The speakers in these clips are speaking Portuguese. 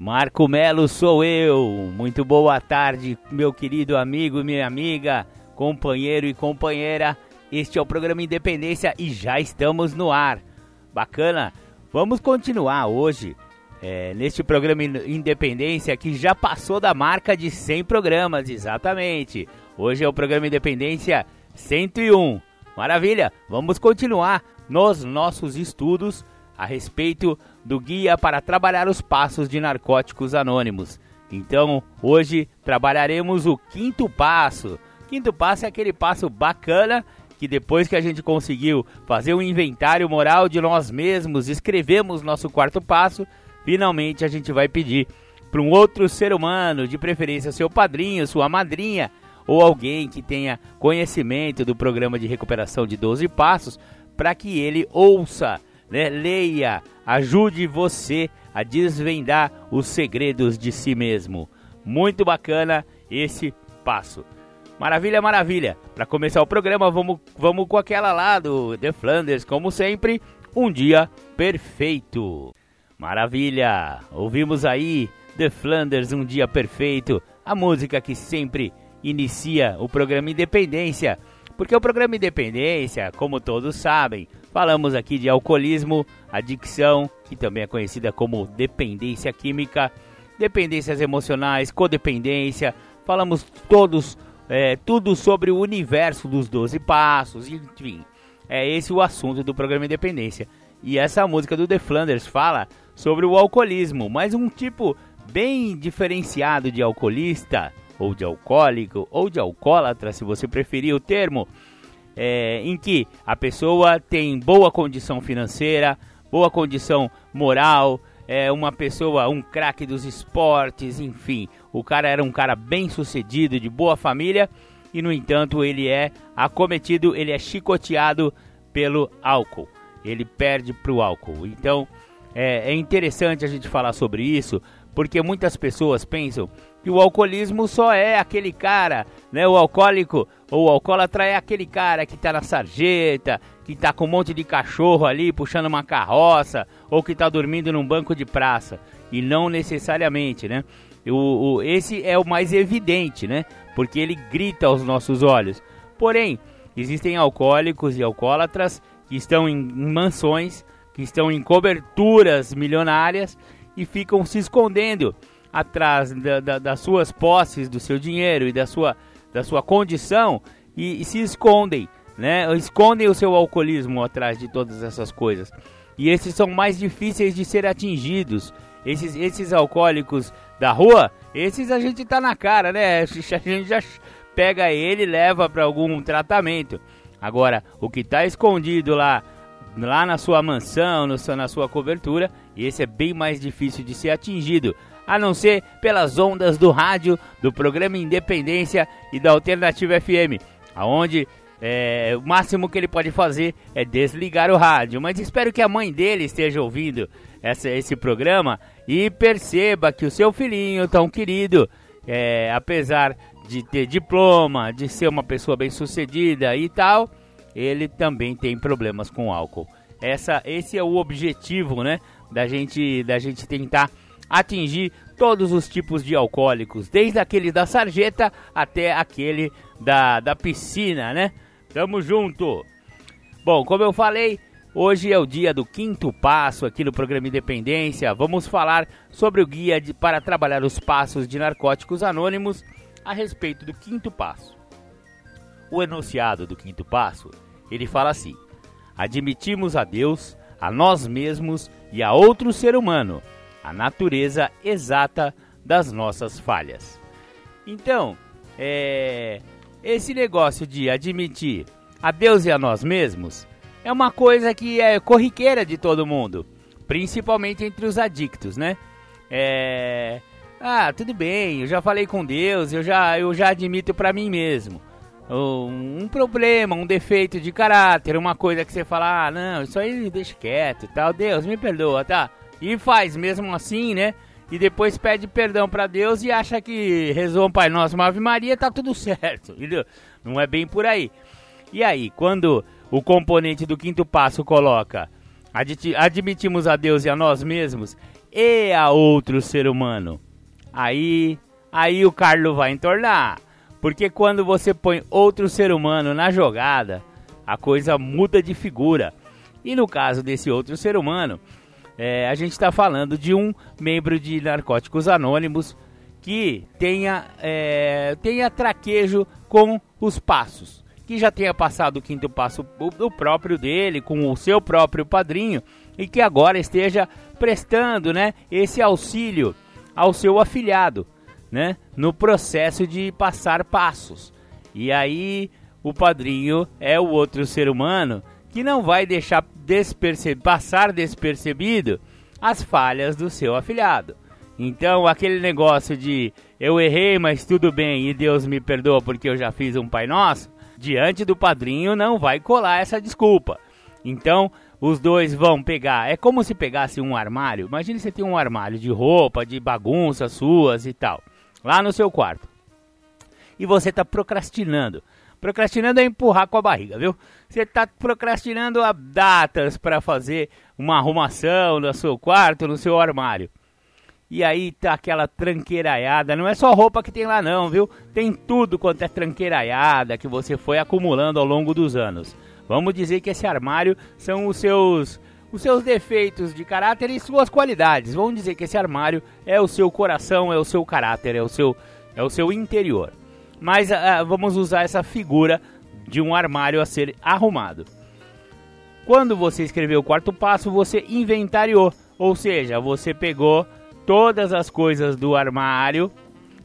Marco Melo sou eu. Muito boa tarde, meu querido amigo, minha amiga, companheiro e companheira. Este é o programa Independência e já estamos no ar. Bacana? Vamos continuar hoje é, neste programa Independência que já passou da marca de 100 programas, exatamente. Hoje é o programa Independência 101. Maravilha! Vamos continuar nos nossos estudos a respeito do guia para trabalhar os passos de narcóticos anônimos. Então, hoje trabalharemos o quinto passo. Quinto passo é aquele passo bacana que depois que a gente conseguiu fazer um inventário moral de nós mesmos, escrevemos nosso quarto passo, finalmente a gente vai pedir para um outro ser humano, de preferência seu padrinho, sua madrinha, ou alguém que tenha conhecimento do programa de recuperação de 12 passos, para que ele ouça né? Leia, ajude você a desvendar os segredos de si mesmo. Muito bacana esse passo. Maravilha, maravilha. Para começar o programa, vamos, vamos com aquela lá do The Flanders, como sempre, um dia perfeito. Maravilha. Ouvimos aí The Flanders, um dia perfeito, a música que sempre inicia o programa Independência. Porque o programa Independência, como todos sabem, Falamos aqui de alcoolismo, adicção, que também é conhecida como dependência química, dependências emocionais, codependência. Falamos todos, é, tudo sobre o universo dos 12 passos, enfim. É esse o assunto do programa Independência. E essa música do The Flanders fala sobre o alcoolismo, mas um tipo bem diferenciado de alcoolista, ou de alcoólico, ou de alcoólatra, se você preferir o termo é, em que a pessoa tem boa condição financeira, boa condição moral, é uma pessoa, um craque dos esportes, enfim, o cara era um cara bem sucedido, de boa família, e no entanto ele é acometido, ele é chicoteado pelo álcool, ele perde para o álcool. Então é, é interessante a gente falar sobre isso, porque muitas pessoas pensam que o alcoolismo só é aquele cara, né? O alcoólico ou o alcoólatra é aquele cara que tá na sarjeta, que tá com um monte de cachorro ali puxando uma carroça, ou que tá dormindo num banco de praça. E não necessariamente, né? O, o, esse é o mais evidente, né? Porque ele grita aos nossos olhos. Porém, existem alcoólicos e alcoólatras que estão em, em mansões, que estão em coberturas milionárias e ficam se escondendo atrás da, da, das suas posses, do seu dinheiro e da sua, da sua condição e, e, se escondem, né? Escondem o seu alcoolismo atrás de todas essas coisas. E esses são mais difíceis de ser atingidos. Esses, esses alcoólicos da rua, esses a gente tá na cara, né? A gente já pega ele e leva para algum tratamento. Agora, o que está escondido lá, lá na sua mansão, no, na sua cobertura, esse é bem mais difícil de ser atingido a não ser pelas ondas do rádio, do programa Independência e da Alternativa FM, aonde é, o máximo que ele pode fazer é desligar o rádio. Mas espero que a mãe dele esteja ouvindo essa, esse programa e perceba que o seu filhinho tão querido, é, apesar de ter diploma, de ser uma pessoa bem sucedida e tal, ele também tem problemas com álcool. Essa, esse é o objetivo, né, da gente, da gente tentar atingir todos os tipos de alcoólicos, desde aquele da sarjeta até aquele da, da piscina, né? Tamo junto! Bom, como eu falei, hoje é o dia do quinto passo aqui no programa Independência. Vamos falar sobre o guia de, para trabalhar os passos de narcóticos anônimos a respeito do quinto passo. O enunciado do quinto passo, ele fala assim: Admitimos a Deus, a nós mesmos e a outro ser humano a natureza exata das nossas falhas. Então, é, esse negócio de admitir a Deus e a nós mesmos é uma coisa que é corriqueira de todo mundo, principalmente entre os adictos, né? É, Ah, tudo bem, eu já falei com Deus, eu já, eu já admito para mim mesmo. Um problema, um defeito de caráter, uma coisa que você fala, ah, não, isso aí deixa quieto e tal, Deus me perdoa, tá? E faz mesmo assim, né? E depois pede perdão para Deus e acha que rezou um Pai Nosso, uma Ave Maria, tá tudo certo, entendeu? Não é bem por aí. E aí, quando o componente do quinto passo coloca admitimos a Deus e a nós mesmos e a outro ser humano. Aí, aí o Carlos vai entornar. Porque quando você põe outro ser humano na jogada, a coisa muda de figura. E no caso desse outro ser humano, é, a gente está falando de um membro de Narcóticos Anônimos que tenha, é, tenha traquejo com os passos que já tenha passado o quinto passo o próprio dele, com o seu próprio padrinho, e que agora esteja prestando né, esse auxílio ao seu afilhado, né, no processo de passar passos. E aí o padrinho é o outro ser humano que não vai deixar desperce passar despercebido as falhas do seu afilhado. Então, aquele negócio de eu errei, mas tudo bem e Deus me perdoa porque eu já fiz um Pai Nosso, diante do padrinho não vai colar essa desculpa. Então, os dois vão pegar. É como se pegasse um armário. Imagine você tem um armário de roupa, de bagunças suas e tal, lá no seu quarto. E você está procrastinando. Procrastinando é empurrar com a barriga, viu? Você está procrastinando a datas para fazer uma arrumação no seu quarto, no seu armário. E aí tá aquela tranqueiraiada. Não é só roupa que tem lá não, viu? Tem tudo quanto é tranqueiraiada que você foi acumulando ao longo dos anos. Vamos dizer que esse armário são os seus os seus defeitos de caráter e suas qualidades. Vamos dizer que esse armário é o seu coração, é o seu caráter, é o seu é o seu interior. Mas uh, vamos usar essa figura de um armário a ser arrumado. Quando você escreveu o quarto passo, você inventariou, ou seja, você pegou todas as coisas do armário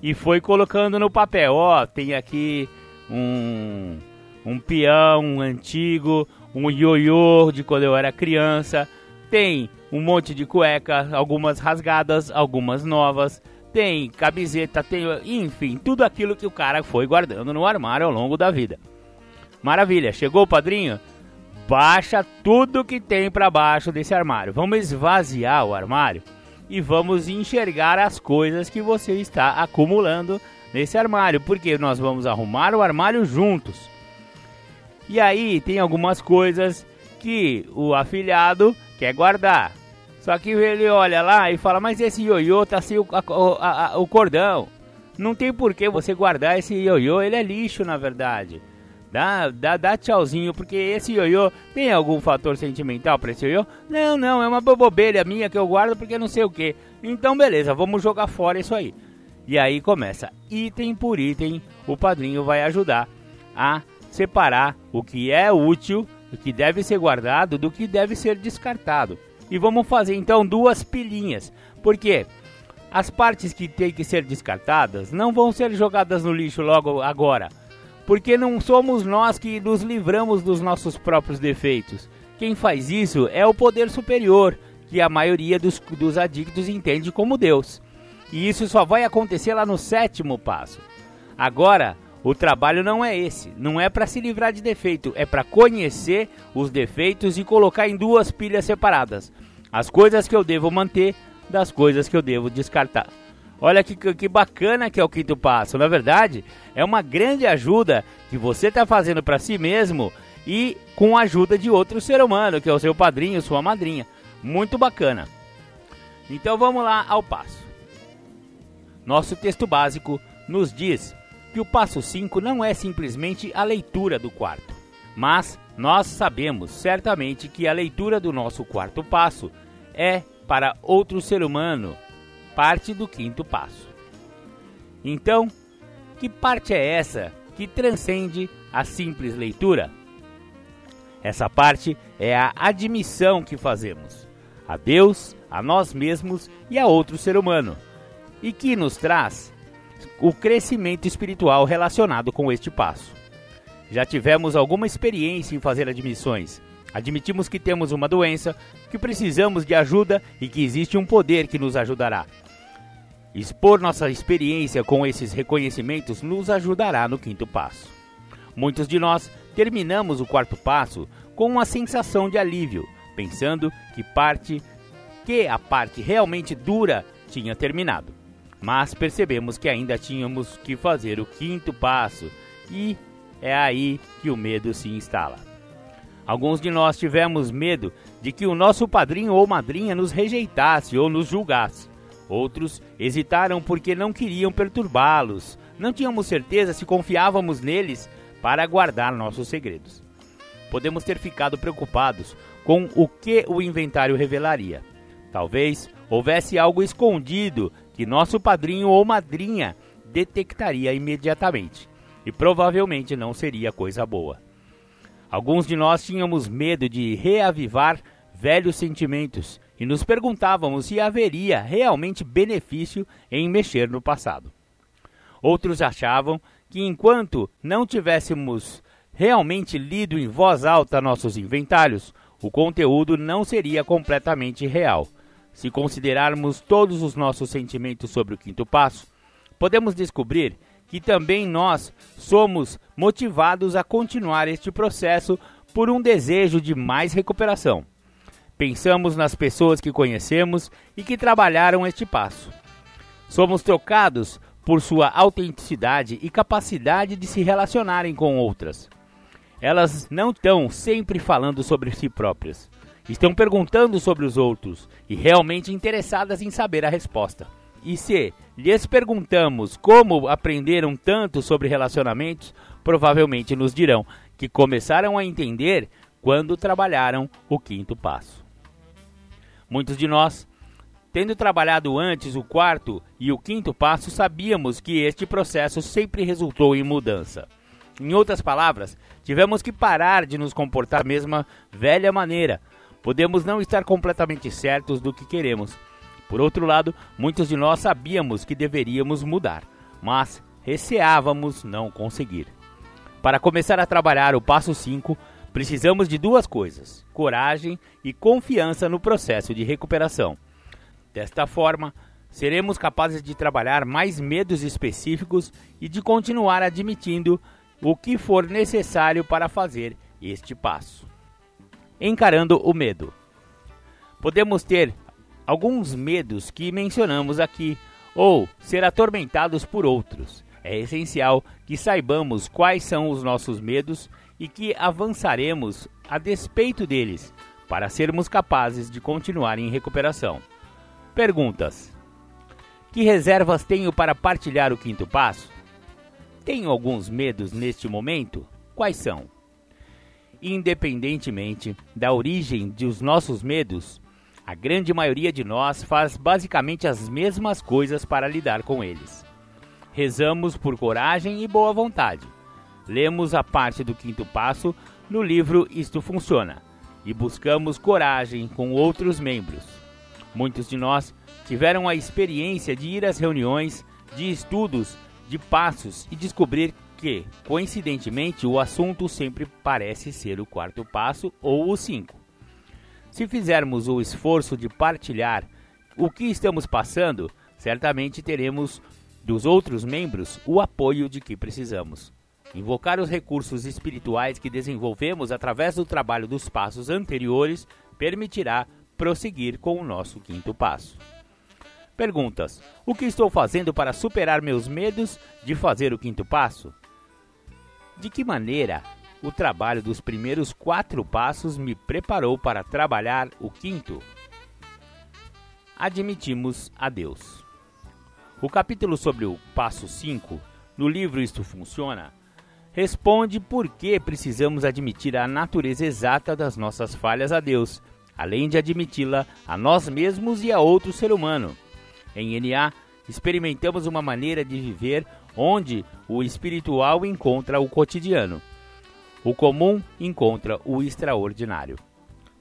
e foi colocando no papel. Ó, oh, tem aqui um, um peão antigo, um ioiô de quando eu era criança, tem um monte de cueca, algumas rasgadas, algumas novas, tem camiseta, tem, enfim, tudo aquilo que o cara foi guardando no armário ao longo da vida. Maravilha, chegou o padrinho? Baixa tudo que tem para baixo desse armário. Vamos esvaziar o armário e vamos enxergar as coisas que você está acumulando nesse armário, porque nós vamos arrumar o armário juntos. E aí tem algumas coisas que o afilhado quer guardar. Só que ele olha lá e fala: Mas esse ioiô tá sem o, a, a, o cordão. Não tem por que você guardar esse ioiô, ele é lixo na verdade. Dá, dá, dá tchauzinho, porque esse ioiô tem algum fator sentimental pra esse ioiô? Não, não, é uma bobeira minha que eu guardo porque não sei o que. Então, beleza, vamos jogar fora isso aí. E aí começa, item por item, o padrinho vai ajudar a separar o que é útil, o que deve ser guardado, do que deve ser descartado. E vamos fazer então duas pilhinhas, porque as partes que têm que ser descartadas não vão ser jogadas no lixo logo agora porque não somos nós que nos livramos dos nossos próprios defeitos. Quem faz isso é o poder superior, que a maioria dos, dos adictos entende como Deus. E isso só vai acontecer lá no sétimo passo. Agora, o trabalho não é esse, não é para se livrar de defeito, é para conhecer os defeitos e colocar em duas pilhas separadas. As coisas que eu devo manter das coisas que eu devo descartar. Olha que, que bacana que é o quinto passo. Na verdade, é uma grande ajuda que você está fazendo para si mesmo e com a ajuda de outro ser humano, que é o seu padrinho, sua madrinha. Muito bacana. Então vamos lá ao passo. Nosso texto básico nos diz que o passo 5 não é simplesmente a leitura do quarto, mas nós sabemos certamente que a leitura do nosso quarto passo é para outro ser humano parte do quinto passo. Então, que parte é essa que transcende a simples leitura? Essa parte é a admissão que fazemos a Deus, a nós mesmos e a outro ser humano, e que nos traz o crescimento espiritual relacionado com este passo. Já tivemos alguma experiência em fazer admissões. Admitimos que temos uma doença, que precisamos de ajuda e que existe um poder que nos ajudará. Expor nossa experiência com esses reconhecimentos nos ajudará no quinto passo. Muitos de nós terminamos o quarto passo com uma sensação de alívio, pensando que parte que a parte realmente dura tinha terminado. Mas percebemos que ainda tínhamos que fazer o quinto passo e é aí que o medo se instala. Alguns de nós tivemos medo de que o nosso padrinho ou madrinha nos rejeitasse ou nos julgasse. Outros hesitaram porque não queriam perturbá-los. Não tínhamos certeza se confiávamos neles para guardar nossos segredos. Podemos ter ficado preocupados com o que o inventário revelaria. Talvez houvesse algo escondido que nosso padrinho ou madrinha detectaria imediatamente, e provavelmente não seria coisa boa. Alguns de nós tínhamos medo de reavivar velhos sentimentos e nos perguntávamos se haveria realmente benefício em mexer no passado. Outros achavam que enquanto não tivéssemos realmente lido em voz alta nossos inventários, o conteúdo não seria completamente real. Se considerarmos todos os nossos sentimentos sobre o quinto passo, podemos descobrir que também nós somos motivados a continuar este processo por um desejo de mais recuperação. Pensamos nas pessoas que conhecemos e que trabalharam este passo. Somos trocados por sua autenticidade e capacidade de se relacionarem com outras. Elas não estão sempre falando sobre si próprias. Estão perguntando sobre os outros e realmente interessadas em saber a resposta. E se lhes perguntamos como aprenderam tanto sobre relacionamentos, provavelmente nos dirão que começaram a entender quando trabalharam o quinto passo. Muitos de nós, tendo trabalhado antes o quarto e o quinto passo, sabíamos que este processo sempre resultou em mudança. Em outras palavras, tivemos que parar de nos comportar da mesma velha maneira. Podemos não estar completamente certos do que queremos, por outro lado, muitos de nós sabíamos que deveríamos mudar, mas receávamos não conseguir. Para começar a trabalhar o passo 5, precisamos de duas coisas: coragem e confiança no processo de recuperação. Desta forma, seremos capazes de trabalhar mais medos específicos e de continuar admitindo o que for necessário para fazer este passo. Encarando o medo. Podemos ter alguns medos que mencionamos aqui, ou ser atormentados por outros. É essencial que saibamos quais são os nossos medos e que avançaremos a despeito deles, para sermos capazes de continuar em recuperação. Perguntas: Que reservas tenho para partilhar o quinto passo? Tenho alguns medos neste momento? Quais são? Independentemente da origem dos nossos medos, a grande maioria de nós faz basicamente as mesmas coisas para lidar com eles. Rezamos por coragem e boa vontade. Lemos a parte do quinto passo no livro Isto Funciona e buscamos coragem com outros membros. Muitos de nós tiveram a experiência de ir às reuniões, de estudos, de passos e descobrir que, coincidentemente, o assunto sempre parece ser o quarto passo ou o cinco. Se fizermos o esforço de partilhar o que estamos passando, certamente teremos dos outros membros o apoio de que precisamos. Invocar os recursos espirituais que desenvolvemos através do trabalho dos passos anteriores permitirá prosseguir com o nosso quinto passo. Perguntas: O que estou fazendo para superar meus medos de fazer o quinto passo? De que maneira o trabalho dos primeiros quatro passos me preparou para trabalhar o quinto. Admitimos a Deus. O capítulo sobre o passo 5, no livro Isto Funciona, responde por que precisamos admitir a natureza exata das nossas falhas a Deus, além de admiti-la a nós mesmos e a outro ser humano. Em NA, experimentamos uma maneira de viver onde o espiritual encontra o cotidiano o comum encontra o extraordinário.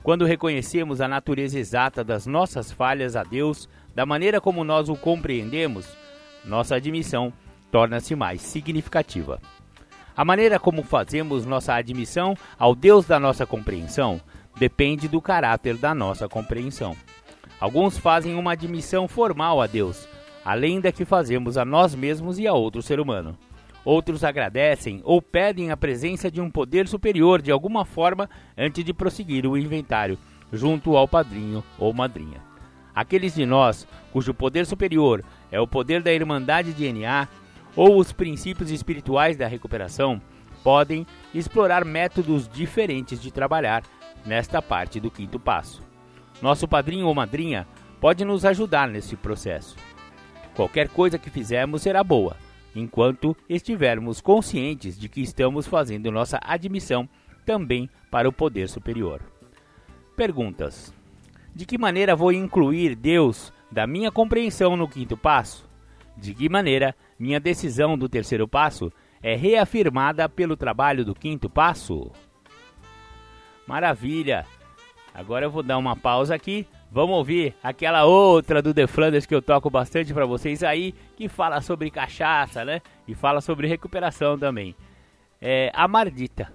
Quando reconhecemos a natureza exata das nossas falhas a Deus, da maneira como nós o compreendemos, nossa admissão torna-se mais significativa. A maneira como fazemos nossa admissão ao Deus da nossa compreensão depende do caráter da nossa compreensão. Alguns fazem uma admissão formal a Deus, além da que fazemos a nós mesmos e a outro ser humano. Outros agradecem ou pedem a presença de um poder superior de alguma forma antes de prosseguir o inventário, junto ao padrinho ou madrinha. Aqueles de nós cujo poder superior é o poder da Irmandade de NA ou os princípios espirituais da recuperação, podem explorar métodos diferentes de trabalhar nesta parte do quinto passo. Nosso padrinho ou madrinha pode nos ajudar nesse processo. Qualquer coisa que fizermos será boa, enquanto estivermos conscientes de que estamos fazendo nossa admissão também para o poder superior. Perguntas: De que maneira vou incluir Deus da minha compreensão no quinto passo? De que maneira minha decisão do terceiro passo é reafirmada pelo trabalho do quinto passo? Maravilha! Agora eu vou dar uma pausa aqui. Vamos ouvir aquela outra do The Flanders que eu toco bastante para vocês aí, que fala sobre cachaça, né? E fala sobre recuperação também. É a Mardita.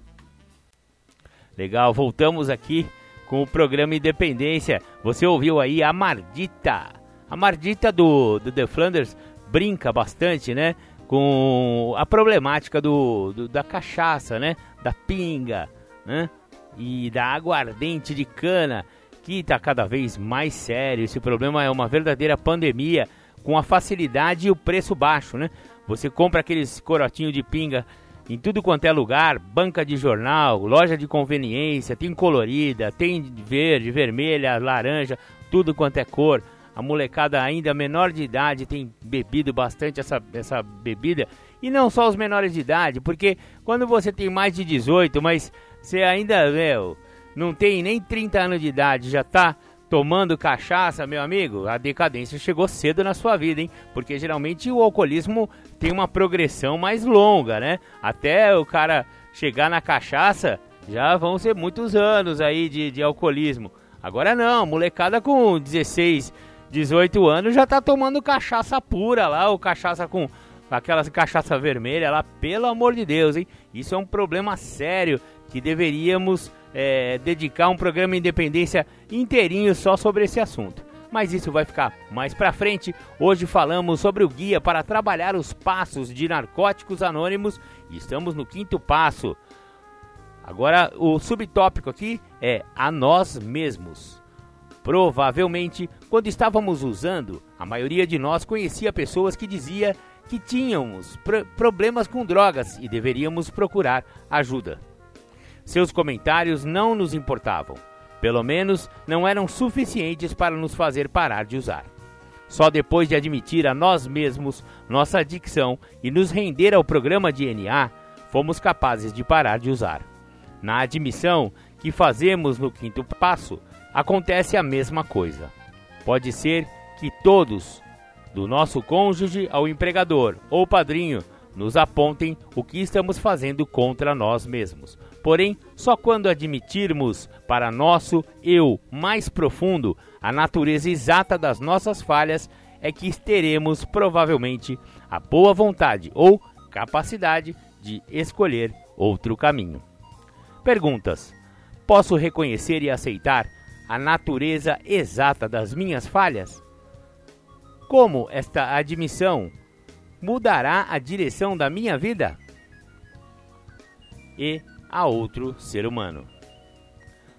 Legal, voltamos aqui com o programa Independência. Você ouviu aí a Mardita. A Mardita do, do The Flanders brinca bastante, né? Com a problemática do, do da cachaça, né? Da pinga, né? e da aguardente de cana, que está cada vez mais sério. Esse problema é uma verdadeira pandemia, com a facilidade e o preço baixo, né? Você compra aqueles corotinhos de pinga em tudo quanto é lugar, banca de jornal, loja de conveniência, tem colorida, tem verde, vermelha, laranja, tudo quanto é cor. A molecada ainda menor de idade tem bebido bastante essa, essa bebida. E não só os menores de idade, porque quando você tem mais de 18, mas você ainda, meu, não tem nem 30 anos de idade, já tá tomando cachaça, meu amigo, a decadência chegou cedo na sua vida, hein? Porque geralmente o alcoolismo tem uma progressão mais longa, né? Até o cara chegar na cachaça, já vão ser muitos anos aí de, de alcoolismo. Agora não, molecada com 16, 18 anos já tá tomando cachaça pura lá, ou cachaça com aquela cachaça vermelha lá, pelo amor de Deus, hein? Isso é um problema sério que deveríamos é, dedicar um programa Independência inteirinho só sobre esse assunto. Mas isso vai ficar mais pra frente. Hoje falamos sobre o guia para trabalhar os passos de narcóticos anônimos e estamos no quinto passo. Agora, o subtópico aqui é a nós mesmos. Provavelmente, quando estávamos usando, a maioria de nós conhecia pessoas que dizia que tínhamos pr problemas com drogas e deveríamos procurar ajuda. Seus comentários não nos importavam. Pelo menos não eram suficientes para nos fazer parar de usar. Só depois de admitir a nós mesmos nossa adicção e nos render ao programa de NA, fomos capazes de parar de usar. Na admissão que fazemos no quinto passo, acontece a mesma coisa. Pode ser que todos, do nosso cônjuge ao empregador ou padrinho, nos apontem o que estamos fazendo contra nós mesmos, Porém, só quando admitirmos para nosso eu mais profundo a natureza exata das nossas falhas é que teremos provavelmente a boa vontade ou capacidade de escolher outro caminho. Perguntas: Posso reconhecer e aceitar a natureza exata das minhas falhas? Como esta admissão mudará a direção da minha vida? E a outro ser humano.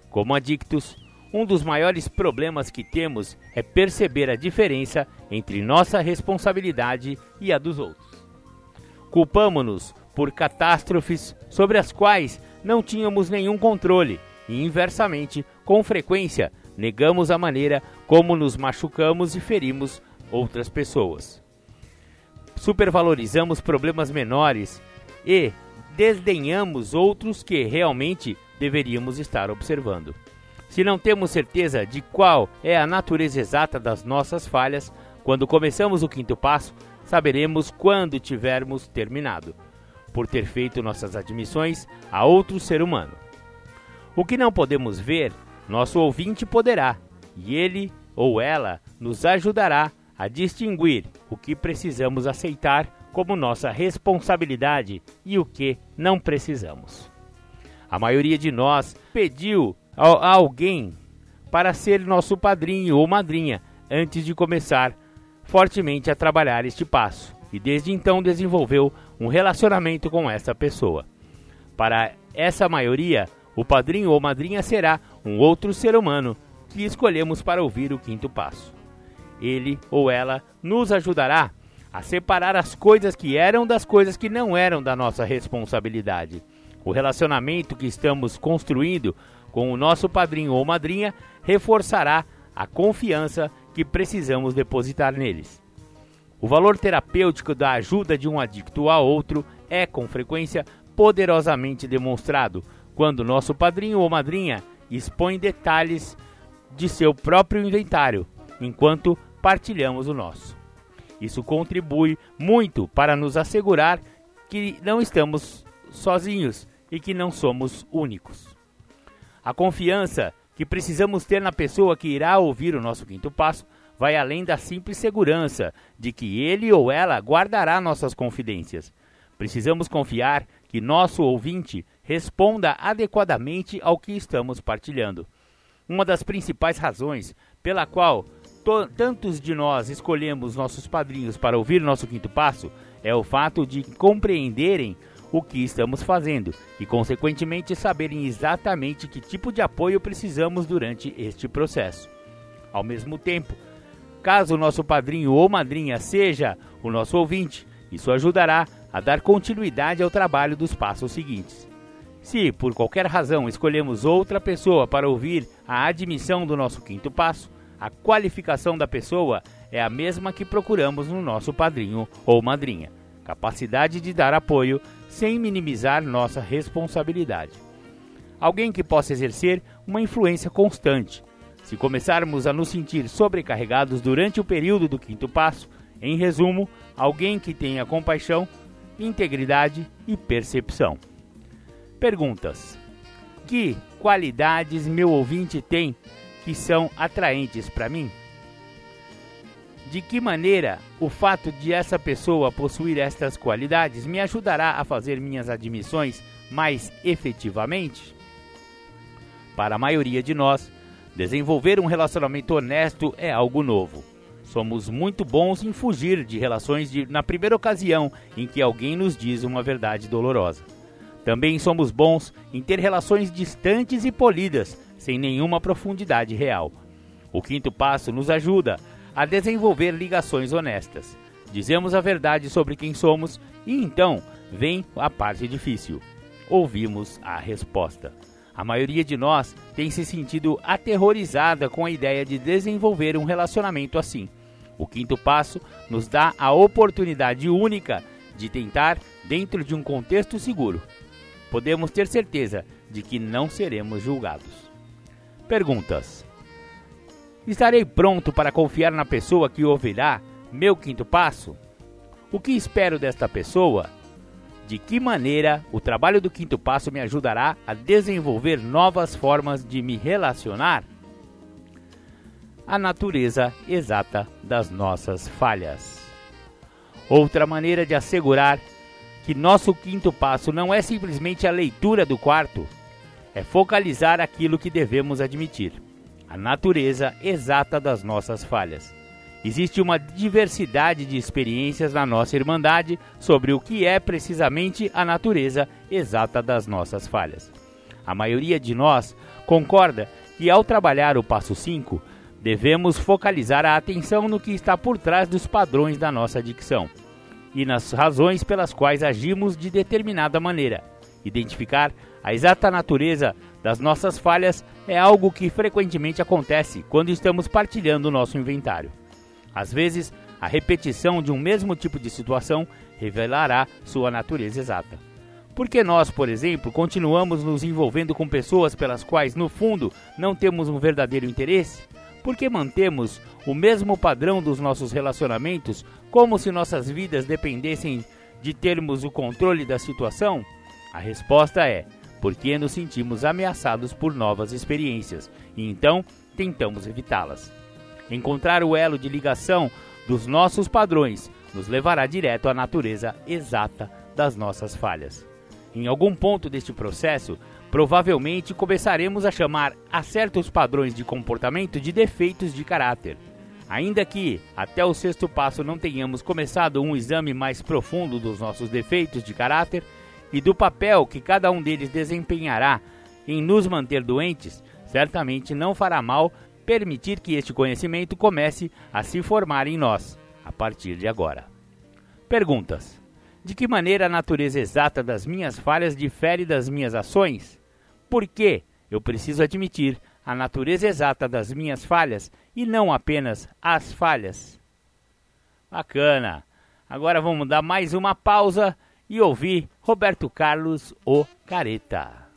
Como adictos, um dos maiores problemas que temos é perceber a diferença entre nossa responsabilidade e a dos outros. Culpamos-nos por catástrofes sobre as quais não tínhamos nenhum controle e, inversamente, com frequência, negamos a maneira como nos machucamos e ferimos outras pessoas. Supervalorizamos problemas menores e, desdenhamos outros que realmente deveríamos estar observando. Se não temos certeza de qual é a natureza exata das nossas falhas, quando começamos o quinto passo, saberemos quando tivermos terminado, por ter feito nossas admissões a outro ser humano. O que não podemos ver, nosso ouvinte poderá, e ele ou ela nos ajudará a distinguir o que precisamos aceitar como nossa responsabilidade e o que não precisamos. A maioria de nós pediu a alguém para ser nosso padrinho ou madrinha antes de começar fortemente a trabalhar este passo e desde então desenvolveu um relacionamento com essa pessoa. Para essa maioria, o padrinho ou madrinha será um outro ser humano que escolhemos para ouvir o quinto passo. Ele ou ela nos ajudará a separar as coisas que eram das coisas que não eram da nossa responsabilidade. O relacionamento que estamos construindo com o nosso padrinho ou madrinha reforçará a confiança que precisamos depositar neles. O valor terapêutico da ajuda de um adicto a outro é, com frequência, poderosamente demonstrado quando nosso padrinho ou madrinha expõe detalhes de seu próprio inventário, enquanto partilhamos o nosso. Isso contribui muito para nos assegurar que não estamos sozinhos e que não somos únicos. A confiança que precisamos ter na pessoa que irá ouvir o nosso quinto passo vai além da simples segurança de que ele ou ela guardará nossas confidências. Precisamos confiar que nosso ouvinte responda adequadamente ao que estamos partilhando. Uma das principais razões pela qual tantos de nós escolhemos nossos padrinhos para ouvir nosso quinto passo é o fato de compreenderem o que estamos fazendo e, consequentemente, saberem exatamente que tipo de apoio precisamos durante este processo. Ao mesmo tempo, caso nosso padrinho ou madrinha seja o nosso ouvinte, isso ajudará a dar continuidade ao trabalho dos passos seguintes. Se, por qualquer razão, escolhemos outra pessoa para ouvir a admissão do nosso quinto passo, a qualificação da pessoa é a mesma que procuramos no nosso padrinho ou madrinha: capacidade de dar apoio sem minimizar nossa responsabilidade. Alguém que possa exercer uma influência constante. Se começarmos a nos sentir sobrecarregados durante o período do quinto passo, em resumo, alguém que tenha compaixão, integridade e percepção. Perguntas: Que qualidades meu ouvinte tem que são atraentes para mim? De que maneira o fato de essa pessoa possuir estas qualidades me ajudará a fazer minhas admissões mais efetivamente? Para a maioria de nós, desenvolver um relacionamento honesto é algo novo. Somos muito bons em fugir de relações de, na primeira ocasião em que alguém nos diz uma verdade dolorosa. Também somos bons em ter relações distantes e polidas sem nenhuma profundidade real. O quinto passo nos ajuda a desenvolver ligações honestas. Dizemos a verdade sobre quem somos e então vem a parte difícil. Ouvimos a resposta. A maioria de nós tem se sentido aterrorizada com a ideia de desenvolver um relacionamento assim. O quinto passo nos dá a oportunidade única de tentar dentro de um contexto seguro. Podemos ter certeza de que não seremos julgados. Perguntas: Estarei pronto para confiar na pessoa que ouvirá meu quinto passo? O que espero desta pessoa? De que maneira o trabalho do quinto passo me ajudará a desenvolver novas formas de me relacionar? A natureza exata das nossas falhas. Outra maneira de assegurar que nosso quinto passo não é simplesmente a leitura do quarto, é focalizar aquilo que devemos admitir, a natureza exata das nossas falhas. Existe uma diversidade de experiências na nossa Irmandade sobre o que é precisamente a natureza exata das nossas falhas. A maioria de nós concorda que, ao trabalhar o passo 5, devemos focalizar a atenção no que está por trás dos padrões da nossa adicção e nas razões pelas quais agimos de determinada maneira, identificar a exata natureza das nossas falhas é algo que frequentemente acontece quando estamos partilhando o nosso inventário. Às vezes, a repetição de um mesmo tipo de situação revelará sua natureza exata. Porque nós, por exemplo, continuamos nos envolvendo com pessoas pelas quais, no fundo, não temos um verdadeiro interesse? Porque mantemos o mesmo padrão dos nossos relacionamentos como se nossas vidas dependessem de termos o controle da situação? A resposta é: porque nos sentimos ameaçados por novas experiências e então tentamos evitá-las. Encontrar o elo de ligação dos nossos padrões nos levará direto à natureza exata das nossas falhas. Em algum ponto deste processo, provavelmente começaremos a chamar a certos padrões de comportamento de defeitos de caráter. Ainda que até o sexto passo não tenhamos começado um exame mais profundo dos nossos defeitos de caráter e do papel que cada um deles desempenhará em nos manter doentes, certamente não fará mal permitir que este conhecimento comece a se formar em nós a partir de agora. Perguntas: De que maneira a natureza exata das minhas falhas difere das minhas ações? Por que eu preciso admitir a natureza exata das minhas falhas e não apenas as falhas. Bacana! Agora vamos dar mais uma pausa e ouvir Roberto Carlos, o Careta.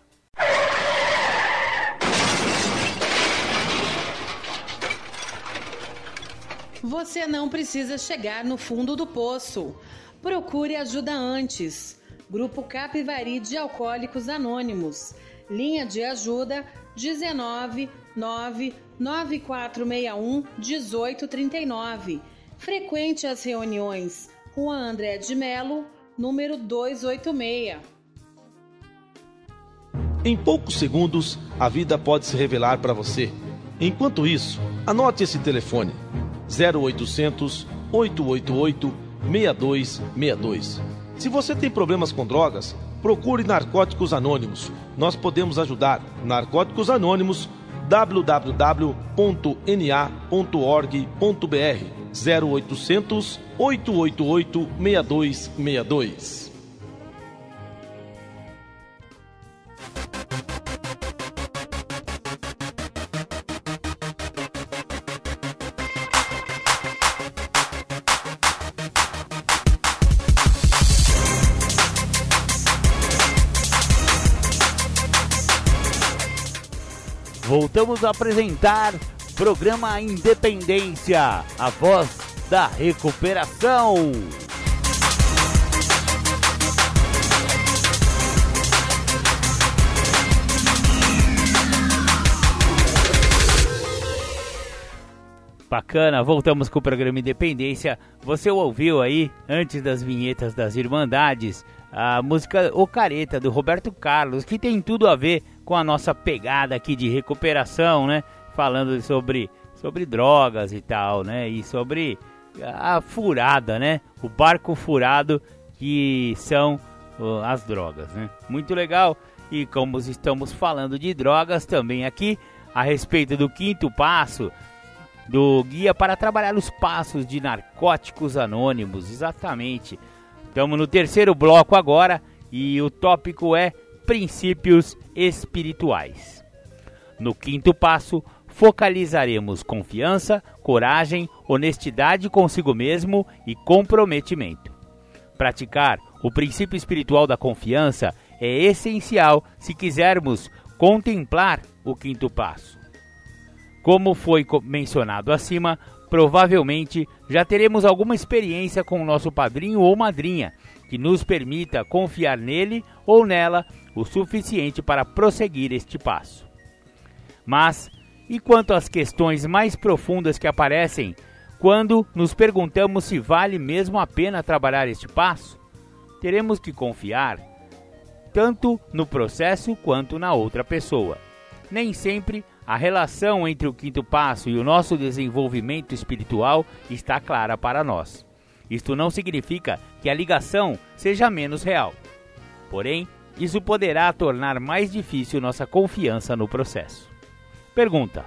Você não precisa chegar no fundo do poço. Procure ajuda antes. Grupo Capivari de Alcoólicos Anônimos. Linha de ajuda 19 9 9461 1839. Frequente as reuniões. Rua André de Melo, número 286. Em poucos segundos, a vida pode se revelar para você. Enquanto isso, anote esse telefone: 0800 888 6262. Se você tem problemas com drogas, procure Narcóticos Anônimos. Nós podemos ajudar. Narcóticos Anônimos, www.na.org.br 0800 888 6262. Voltamos a apresentar programa Independência, a voz da recuperação. Bacana, voltamos com o programa Independência. Você ouviu aí, antes das vinhetas das Irmandades, a música O Careta, do Roberto Carlos, que tem tudo a ver com a nossa pegada aqui de recuperação, né? Falando sobre, sobre drogas e tal, né? E sobre a furada, né? O barco furado que são uh, as drogas, né? Muito legal. E como estamos falando de drogas também aqui, a respeito do quinto passo do guia para trabalhar os passos de narcóticos anônimos, exatamente. Estamos no terceiro bloco agora e o tópico é princípios espirituais. No quinto passo, focalizaremos confiança, coragem, honestidade consigo mesmo e comprometimento. Praticar o princípio espiritual da confiança é essencial se quisermos contemplar o quinto passo. Como foi mencionado acima, provavelmente já teremos alguma experiência com o nosso padrinho ou madrinha que nos permita confiar nele ou nela o suficiente para prosseguir este passo. Mas e quanto às questões mais profundas que aparecem quando nos perguntamos se vale mesmo a pena trabalhar este passo? Teremos que confiar tanto no processo quanto na outra pessoa. Nem sempre a relação entre o quinto passo e o nosso desenvolvimento espiritual está clara para nós. Isto não significa que a ligação seja menos real. Porém, isso poderá tornar mais difícil nossa confiança no processo. Pergunta: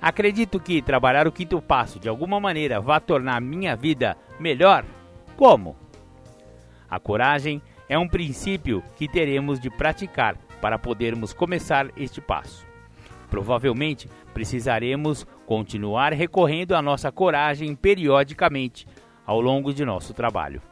Acredito que trabalhar o quinto passo de alguma maneira vá tornar minha vida melhor? Como? A coragem é um princípio que teremos de praticar para podermos começar este passo. Provavelmente precisaremos continuar recorrendo à nossa coragem periodicamente ao longo de nosso trabalho.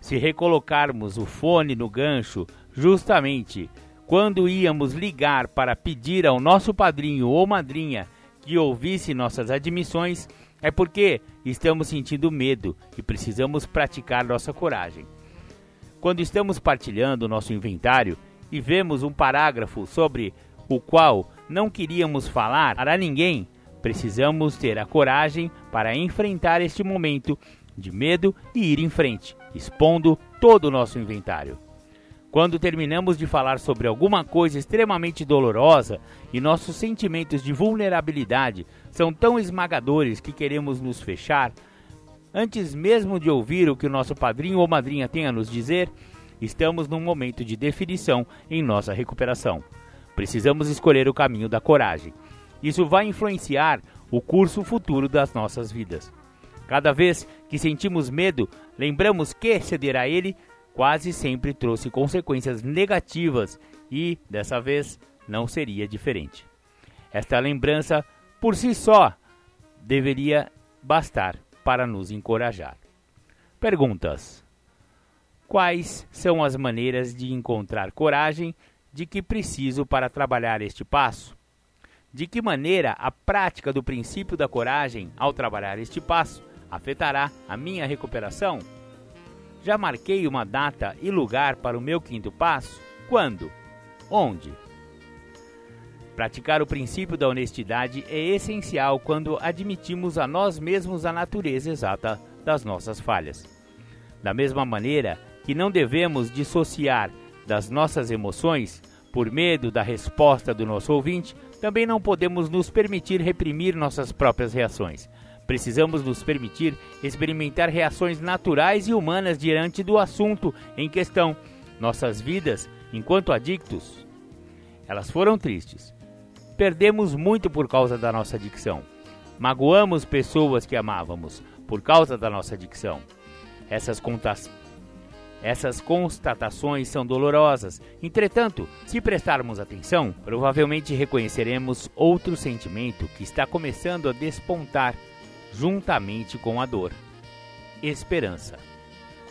Se recolocarmos o fone no gancho justamente quando íamos ligar para pedir ao nosso padrinho ou madrinha que ouvisse nossas admissões, é porque estamos sentindo medo e precisamos praticar nossa coragem. Quando estamos partilhando nosso inventário e vemos um parágrafo sobre o qual não queríamos falar a ninguém, precisamos ter a coragem para enfrentar este momento de medo e ir em frente, expondo todo o nosso inventário. Quando terminamos de falar sobre alguma coisa extremamente dolorosa e nossos sentimentos de vulnerabilidade são tão esmagadores que queremos nos fechar, antes mesmo de ouvir o que o nosso padrinho ou madrinha tem a nos dizer, estamos num momento de definição em nossa recuperação. Precisamos escolher o caminho da coragem. Isso vai influenciar o curso futuro das nossas vidas. Cada vez que sentimos medo, lembramos que ceder a ele quase sempre trouxe consequências negativas e, dessa vez, não seria diferente. Esta lembrança, por si só, deveria bastar para nos encorajar. Perguntas: Quais são as maneiras de encontrar coragem de que preciso para trabalhar este passo? De que maneira a prática do princípio da coragem ao trabalhar este passo afetará a minha recuperação? Já marquei uma data e lugar para o meu quinto passo? Quando? Onde? Praticar o princípio da honestidade é essencial quando admitimos a nós mesmos a natureza exata das nossas falhas. Da mesma maneira que não devemos dissociar das nossas emoções por medo da resposta do nosso ouvinte, também não podemos nos permitir reprimir nossas próprias reações. Precisamos nos permitir experimentar reações naturais e humanas diante do assunto em questão. Nossas vidas, enquanto adictos, elas foram tristes. Perdemos muito por causa da nossa adicção. Magoamos pessoas que amávamos por causa da nossa adicção. Essas contas essas constatações são dolorosas. Entretanto, se prestarmos atenção, provavelmente reconheceremos outro sentimento que está começando a despontar juntamente com a dor. Esperança.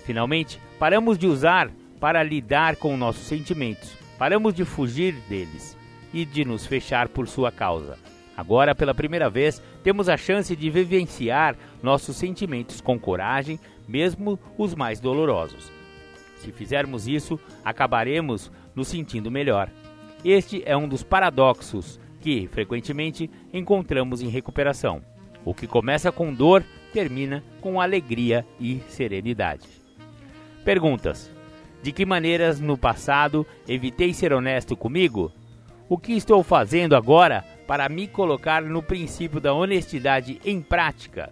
Finalmente, paramos de usar para lidar com nossos sentimentos, paramos de fugir deles e de nos fechar por sua causa. Agora, pela primeira vez, temos a chance de vivenciar nossos sentimentos com coragem, mesmo os mais dolorosos. Se fizermos isso, acabaremos nos sentindo melhor. Este é um dos paradoxos que, frequentemente, encontramos em recuperação. O que começa com dor termina com alegria e serenidade. Perguntas: De que maneiras no passado evitei ser honesto comigo? O que estou fazendo agora para me colocar no princípio da honestidade em prática?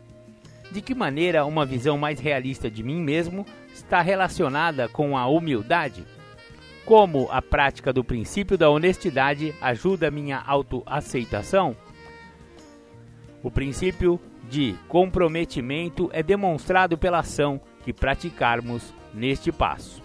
De que maneira uma visão mais realista de mim mesmo está relacionada com a humildade? Como a prática do princípio da honestidade ajuda minha autoaceitação? O princípio de comprometimento é demonstrado pela ação que praticarmos neste passo.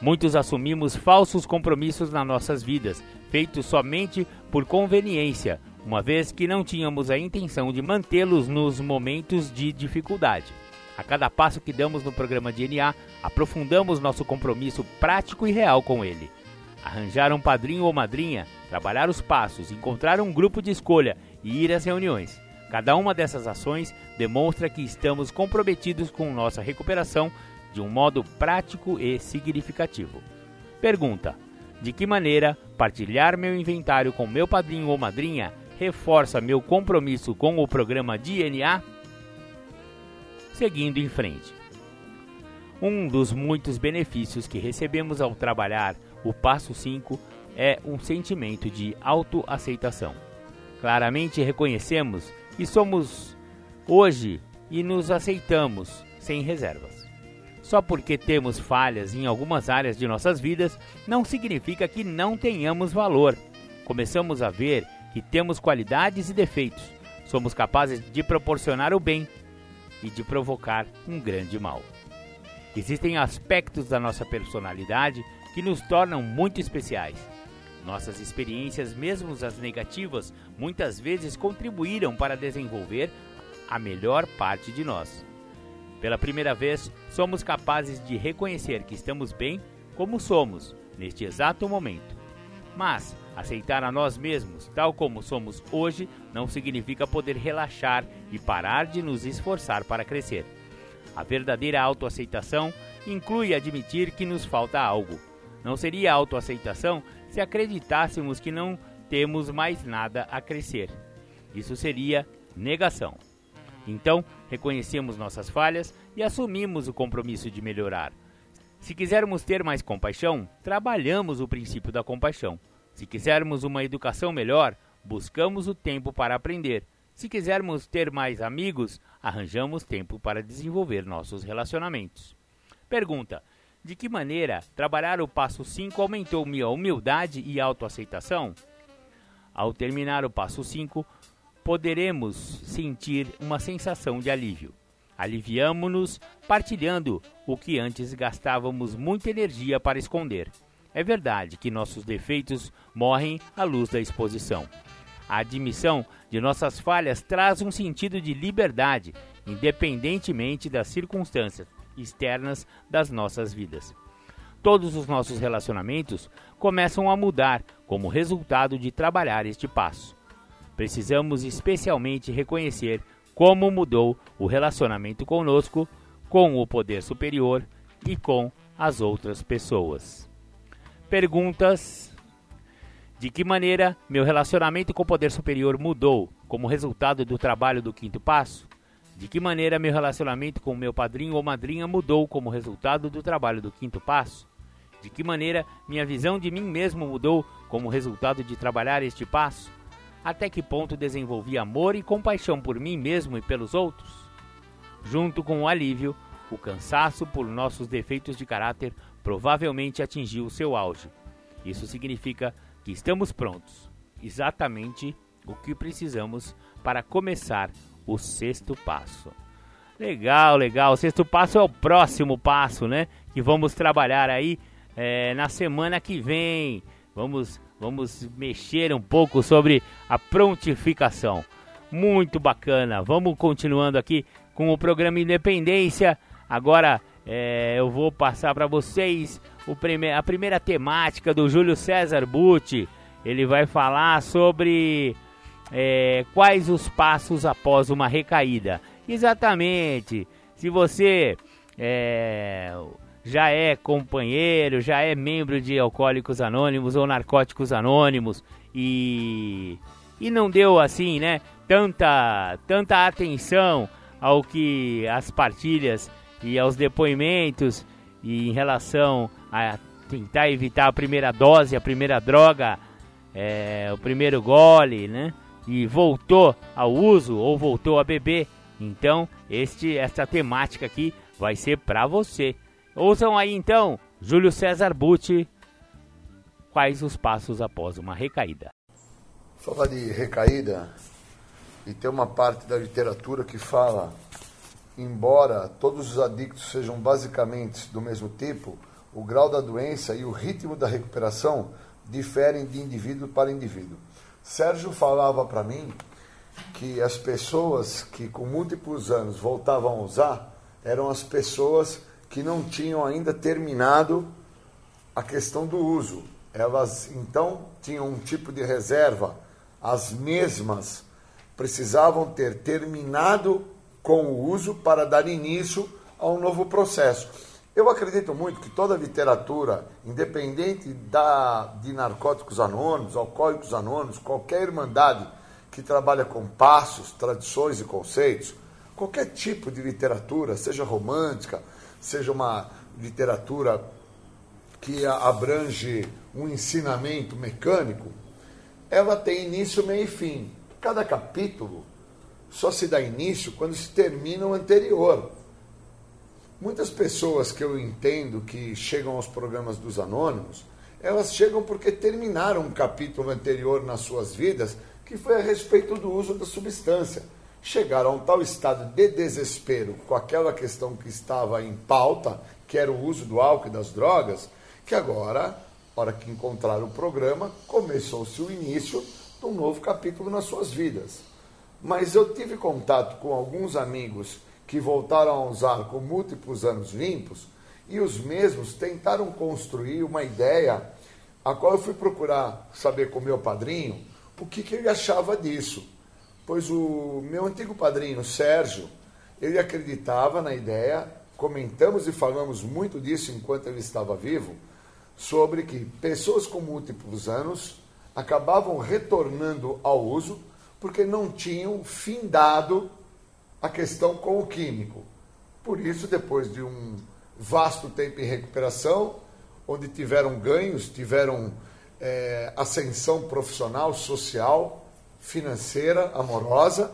Muitos assumimos falsos compromissos nas nossas vidas, feitos somente por conveniência, uma vez que não tínhamos a intenção de mantê-los nos momentos de dificuldade. A cada passo que damos no programa DNA, aprofundamos nosso compromisso prático e real com ele. Arranjar um padrinho ou madrinha, trabalhar os passos, encontrar um grupo de escolha e ir às reuniões. Cada uma dessas ações demonstra que estamos comprometidos com nossa recuperação de um modo prático e significativo. Pergunta: De que maneira partilhar meu inventário com meu padrinho ou madrinha reforça meu compromisso com o programa DNA? Seguindo em frente. Um dos muitos benefícios que recebemos ao trabalhar o passo 5 é um sentimento de autoaceitação. Claramente reconhecemos e somos hoje e nos aceitamos sem reservas. Só porque temos falhas em algumas áreas de nossas vidas não significa que não tenhamos valor. Começamos a ver que temos qualidades e defeitos. Somos capazes de proporcionar o bem e de provocar um grande mal. Existem aspectos da nossa personalidade que nos tornam muito especiais nossas experiências, mesmo as negativas, muitas vezes contribuíram para desenvolver a melhor parte de nós. Pela primeira vez, somos capazes de reconhecer que estamos bem como somos neste exato momento. Mas aceitar a nós mesmos tal como somos hoje não significa poder relaxar e parar de nos esforçar para crescer. A verdadeira autoaceitação inclui admitir que nos falta algo. Não seria autoaceitação se acreditássemos que não temos mais nada a crescer. Isso seria negação. Então, reconhecemos nossas falhas e assumimos o compromisso de melhorar. Se quisermos ter mais compaixão, trabalhamos o princípio da compaixão. Se quisermos uma educação melhor, buscamos o tempo para aprender. Se quisermos ter mais amigos, arranjamos tempo para desenvolver nossos relacionamentos. Pergunta: De que maneira trabalhar o passo 5 aumentou minha humildade e autoaceitação? Ao terminar o passo 5, poderemos sentir uma sensação de alívio. Aliviamo-nos partilhando o que antes gastávamos muita energia para esconder. É verdade que nossos defeitos morrem à luz da exposição. A admissão de nossas falhas traz um sentido de liberdade, independentemente das circunstâncias externas das nossas vidas. Todos os nossos relacionamentos começam a mudar como resultado de trabalhar este passo. Precisamos especialmente reconhecer como mudou o relacionamento conosco, com o poder superior e com as outras pessoas. Perguntas de que maneira meu relacionamento com o poder superior mudou como resultado do trabalho do quinto passo? De que maneira meu relacionamento com meu padrinho ou madrinha mudou como resultado do trabalho do quinto passo? De que maneira minha visão de mim mesmo mudou como resultado de trabalhar este passo? Até que ponto desenvolvi amor e compaixão por mim mesmo e pelos outros? Junto com o alívio, o cansaço por nossos defeitos de caráter provavelmente atingiu seu auge. Isso significa que estamos prontos, exatamente o que precisamos para começar o sexto passo. Legal, legal. O sexto passo é o próximo passo, né? Que vamos trabalhar aí é, na semana que vem. Vamos, vamos mexer um pouco sobre a prontificação. Muito bacana. Vamos continuando aqui com o programa Independência. Agora é, eu vou passar para vocês prime a primeira temática do Júlio César Butti. Ele vai falar sobre é, quais os passos após uma recaída. Exatamente. Se você é, já é companheiro, já é membro de Alcoólicos Anônimos ou Narcóticos Anônimos e, e não deu assim, né, tanta, tanta atenção ao que as partilhas e aos depoimentos e em relação a tentar evitar a primeira dose, a primeira droga, é, o primeiro gole, né? E voltou ao uso ou voltou a beber. Então, este essa temática aqui vai ser para você. Ouçam aí então, Júlio César Butti, quais os passos após uma recaída. Falar de recaída, e tem uma parte da literatura que fala embora todos os adictos sejam basicamente do mesmo tipo, o grau da doença e o ritmo da recuperação diferem de indivíduo para indivíduo. Sérgio falava para mim que as pessoas que com múltiplos anos voltavam a usar eram as pessoas que não tinham ainda terminado a questão do uso. Elas então tinham um tipo de reserva, as mesmas precisavam ter terminado com o uso para dar início a um novo processo. Eu acredito muito que toda literatura, independente da, de narcóticos anônimos, alcoólicos anônimos, qualquer irmandade que trabalha com passos, tradições e conceitos, qualquer tipo de literatura, seja romântica, seja uma literatura que abrange um ensinamento mecânico, ela tem início, meio e fim. Cada capítulo só se dá início quando se termina o anterior. Muitas pessoas que eu entendo que chegam aos programas dos anônimos, elas chegam porque terminaram um capítulo anterior nas suas vidas que foi a respeito do uso da substância. Chegaram a um tal estado de desespero com aquela questão que estava em pauta, que era o uso do álcool e das drogas, que agora, hora que encontraram o programa, começou-se o início de um novo capítulo nas suas vidas. Mas eu tive contato com alguns amigos que voltaram a usar com múltiplos anos limpos e os mesmos tentaram construir uma ideia a qual eu fui procurar saber com meu padrinho o que, que ele achava disso. Pois o meu antigo padrinho, Sérgio, ele acreditava na ideia, comentamos e falamos muito disso enquanto ele estava vivo, sobre que pessoas com múltiplos anos acabavam retornando ao uso porque não tinham findado a questão com o químico. Por isso, depois de um vasto tempo em recuperação, onde tiveram ganhos, tiveram é, ascensão profissional, social, financeira, amorosa,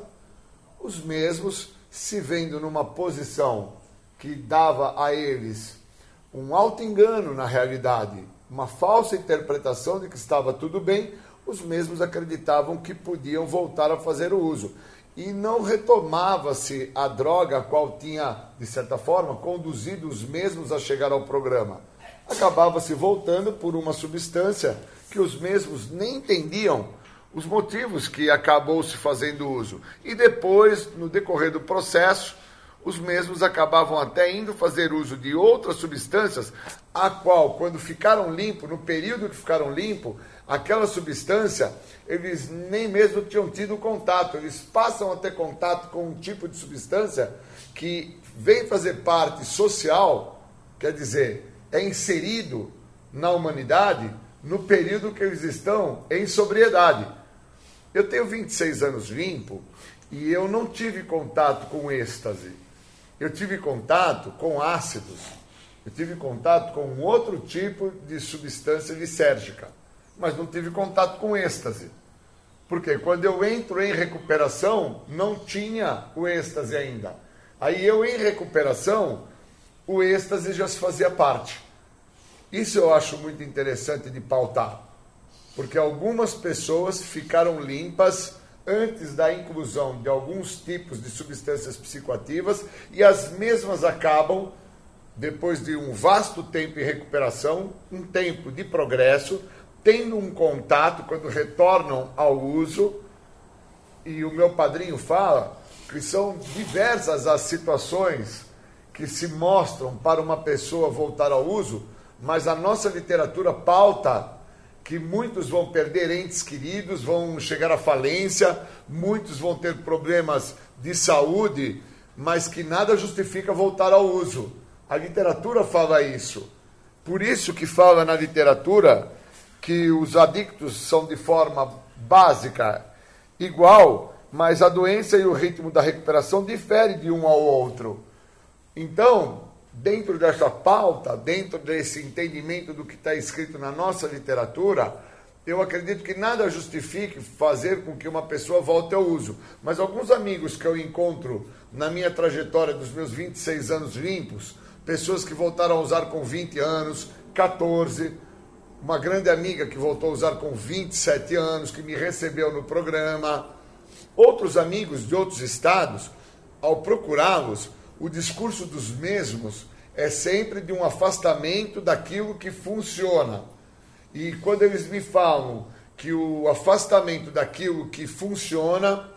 os mesmos se vendo numa posição que dava a eles um alto engano na realidade, uma falsa interpretação de que estava tudo bem, os mesmos acreditavam que podiam voltar a fazer o uso. E não retomava-se a droga a qual tinha, de certa forma, conduzido os mesmos a chegar ao programa. Acabava-se voltando por uma substância que os mesmos nem entendiam os motivos que acabou se fazendo uso. E depois, no decorrer do processo, os mesmos acabavam até indo fazer uso de outras substâncias, a qual, quando ficaram limpos, no período que ficaram limpos, aquela substância, eles nem mesmo tinham tido contato. Eles passam a ter contato com um tipo de substância que vem fazer parte social, quer dizer, é inserido na humanidade no período que eles estão em sobriedade. Eu tenho 26 anos limpo e eu não tive contato com êxtase. Eu tive contato com ácidos. Eu tive contato com um outro tipo de substância lisérgica, mas não tive contato com êxtase. Porque quando eu entro em recuperação, não tinha o êxtase ainda. Aí eu em recuperação, o êxtase já se fazia parte. Isso eu acho muito interessante de pautar, porque algumas pessoas ficaram limpas antes da inclusão de alguns tipos de substâncias psicoativas e as mesmas acabam, depois de um vasto tempo em recuperação, um tempo de progresso, tendo um contato quando retornam ao uso. E o meu padrinho fala que são diversas as situações que se mostram para uma pessoa voltar ao uso mas a nossa literatura pauta que muitos vão perder entes queridos, vão chegar à falência, muitos vão ter problemas de saúde, mas que nada justifica voltar ao uso. A literatura fala isso. Por isso que fala na literatura que os adictos são de forma básica igual, mas a doença e o ritmo da recuperação diferem de um ao outro. Então, dentro dessa pauta, dentro desse entendimento do que está escrito na nossa literatura, eu acredito que nada justifique fazer com que uma pessoa volte ao uso. Mas alguns amigos que eu encontro na minha trajetória dos meus 26 anos limpos, pessoas que voltaram a usar com 20 anos, 14, uma grande amiga que voltou a usar com 27 anos, que me recebeu no programa, outros amigos de outros estados, ao procurá-los, o discurso dos mesmos é sempre de um afastamento daquilo que funciona. E quando eles me falam que o afastamento daquilo que funciona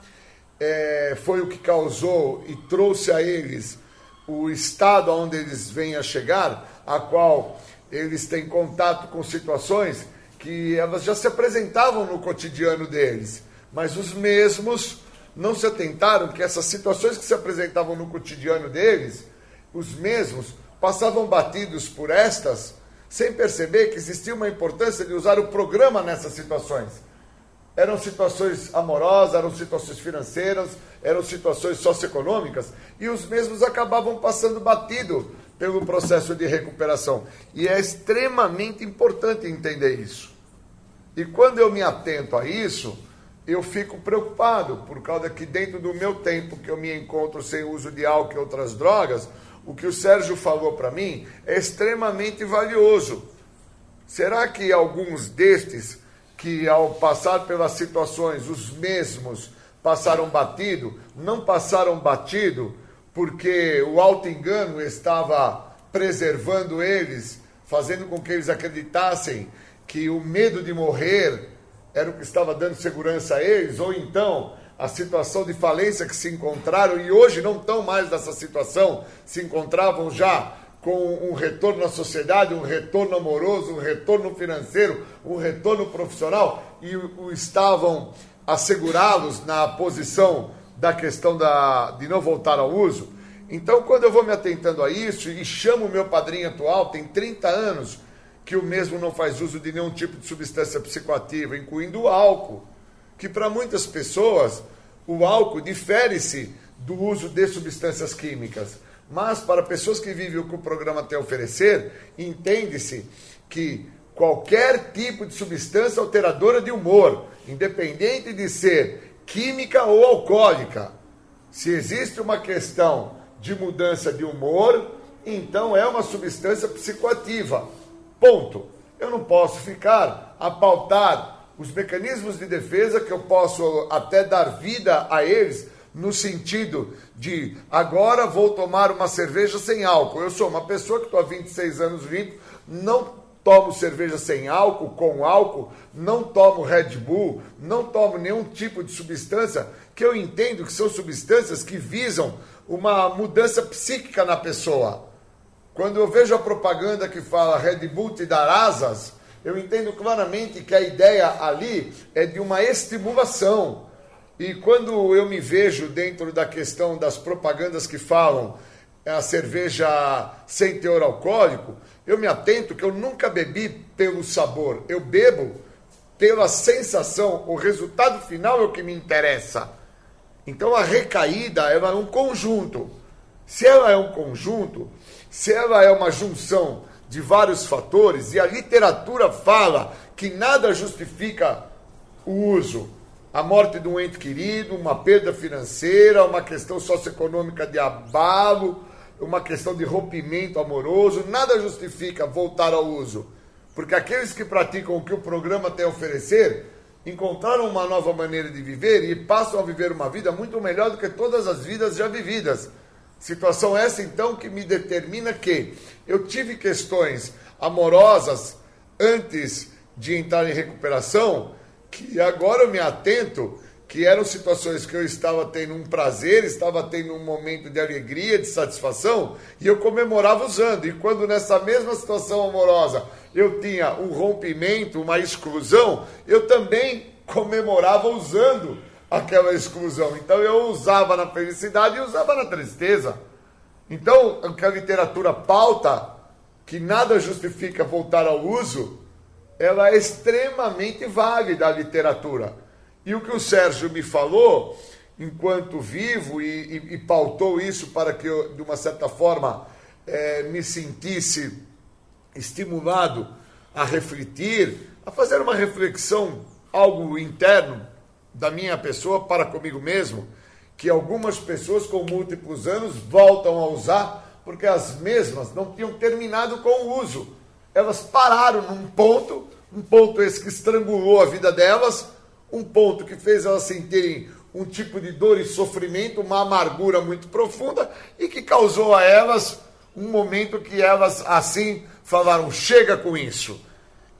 é, foi o que causou e trouxe a eles o estado onde eles vêm a chegar, a qual eles têm contato com situações que elas já se apresentavam no cotidiano deles, mas os mesmos não se atentaram que essas situações que se apresentavam no cotidiano deles, os mesmos passavam batidos por estas, sem perceber que existia uma importância de usar o programa nessas situações. Eram situações amorosas, eram situações financeiras, eram situações socioeconômicas, e os mesmos acabavam passando batido pelo processo de recuperação. E é extremamente importante entender isso. E quando eu me atento a isso, eu fico preocupado, por causa que dentro do meu tempo que eu me encontro sem uso de álcool e outras drogas, o que o Sérgio falou para mim é extremamente valioso. Será que alguns destes que ao passar pelas situações os mesmos passaram batido, não passaram batido porque o alto engano estava preservando eles, fazendo com que eles acreditassem que o medo de morrer era o que estava dando segurança a eles, ou então a situação de falência que se encontraram e hoje não estão mais nessa situação, se encontravam já com um retorno à sociedade, um retorno amoroso, um retorno financeiro, um retorno profissional e o, estavam assegurá-los na posição da questão da, de não voltar ao uso. Então, quando eu vou me atentando a isso e chamo o meu padrinho atual, tem 30 anos, que o mesmo não faz uso de nenhum tipo de substância psicoativa, incluindo o álcool, que para muitas pessoas o álcool difere-se do uso de substâncias químicas. Mas para pessoas que vivem o que o programa tem a oferecer, entende-se que qualquer tipo de substância alteradora de humor, independente de ser química ou alcoólica, se existe uma questão de mudança de humor, então é uma substância psicoativa. Ponto. Eu não posso ficar a pautar os mecanismos de defesa que eu posso até dar vida a eles no sentido de agora vou tomar uma cerveja sem álcool. Eu sou uma pessoa que estou há 26 anos limpo, não tomo cerveja sem álcool, com álcool, não tomo Red Bull, não tomo nenhum tipo de substância que eu entendo que são substâncias que visam uma mudança psíquica na pessoa. Quando eu vejo a propaganda que fala Red Bull te dar asas, eu entendo claramente que a ideia ali é de uma estimulação. E quando eu me vejo dentro da questão das propagandas que falam a cerveja sem teor alcoólico, eu me atento que eu nunca bebi pelo sabor, eu bebo pela sensação, o resultado final é o que me interessa. Então a recaída ela é um conjunto. Se ela é um conjunto, se ela é uma junção de vários fatores, e a literatura fala que nada justifica o uso, a morte de um ente querido, uma perda financeira, uma questão socioeconômica de abalo, uma questão de rompimento amoroso, nada justifica voltar ao uso. Porque aqueles que praticam o que o programa tem a oferecer encontraram uma nova maneira de viver e passam a viver uma vida muito melhor do que todas as vidas já vividas. Situação essa, então, que me determina que eu tive questões amorosas antes de entrar em recuperação, que agora eu me atento que eram situações que eu estava tendo um prazer, estava tendo um momento de alegria, de satisfação, e eu comemorava usando. E quando nessa mesma situação amorosa eu tinha um rompimento, uma exclusão, eu também comemorava usando aquela exclusão. Então eu usava na felicidade e usava na tristeza. Então, o que a literatura pauta, que nada justifica voltar ao uso, ela é extremamente válida a literatura. E o que o Sérgio me falou, enquanto vivo, e, e, e pautou isso para que eu, de uma certa forma, é, me sentisse estimulado a refletir, a fazer uma reflexão, algo interno da minha pessoa para comigo mesmo, que algumas pessoas com múltiplos anos voltam a usar porque as mesmas não tinham terminado com o uso. Elas pararam num ponto, um ponto esse que estrangulou a vida delas, um ponto que fez elas sentirem um tipo de dor e sofrimento, uma amargura muito profunda e que causou a elas um momento que elas assim falaram: chega com isso.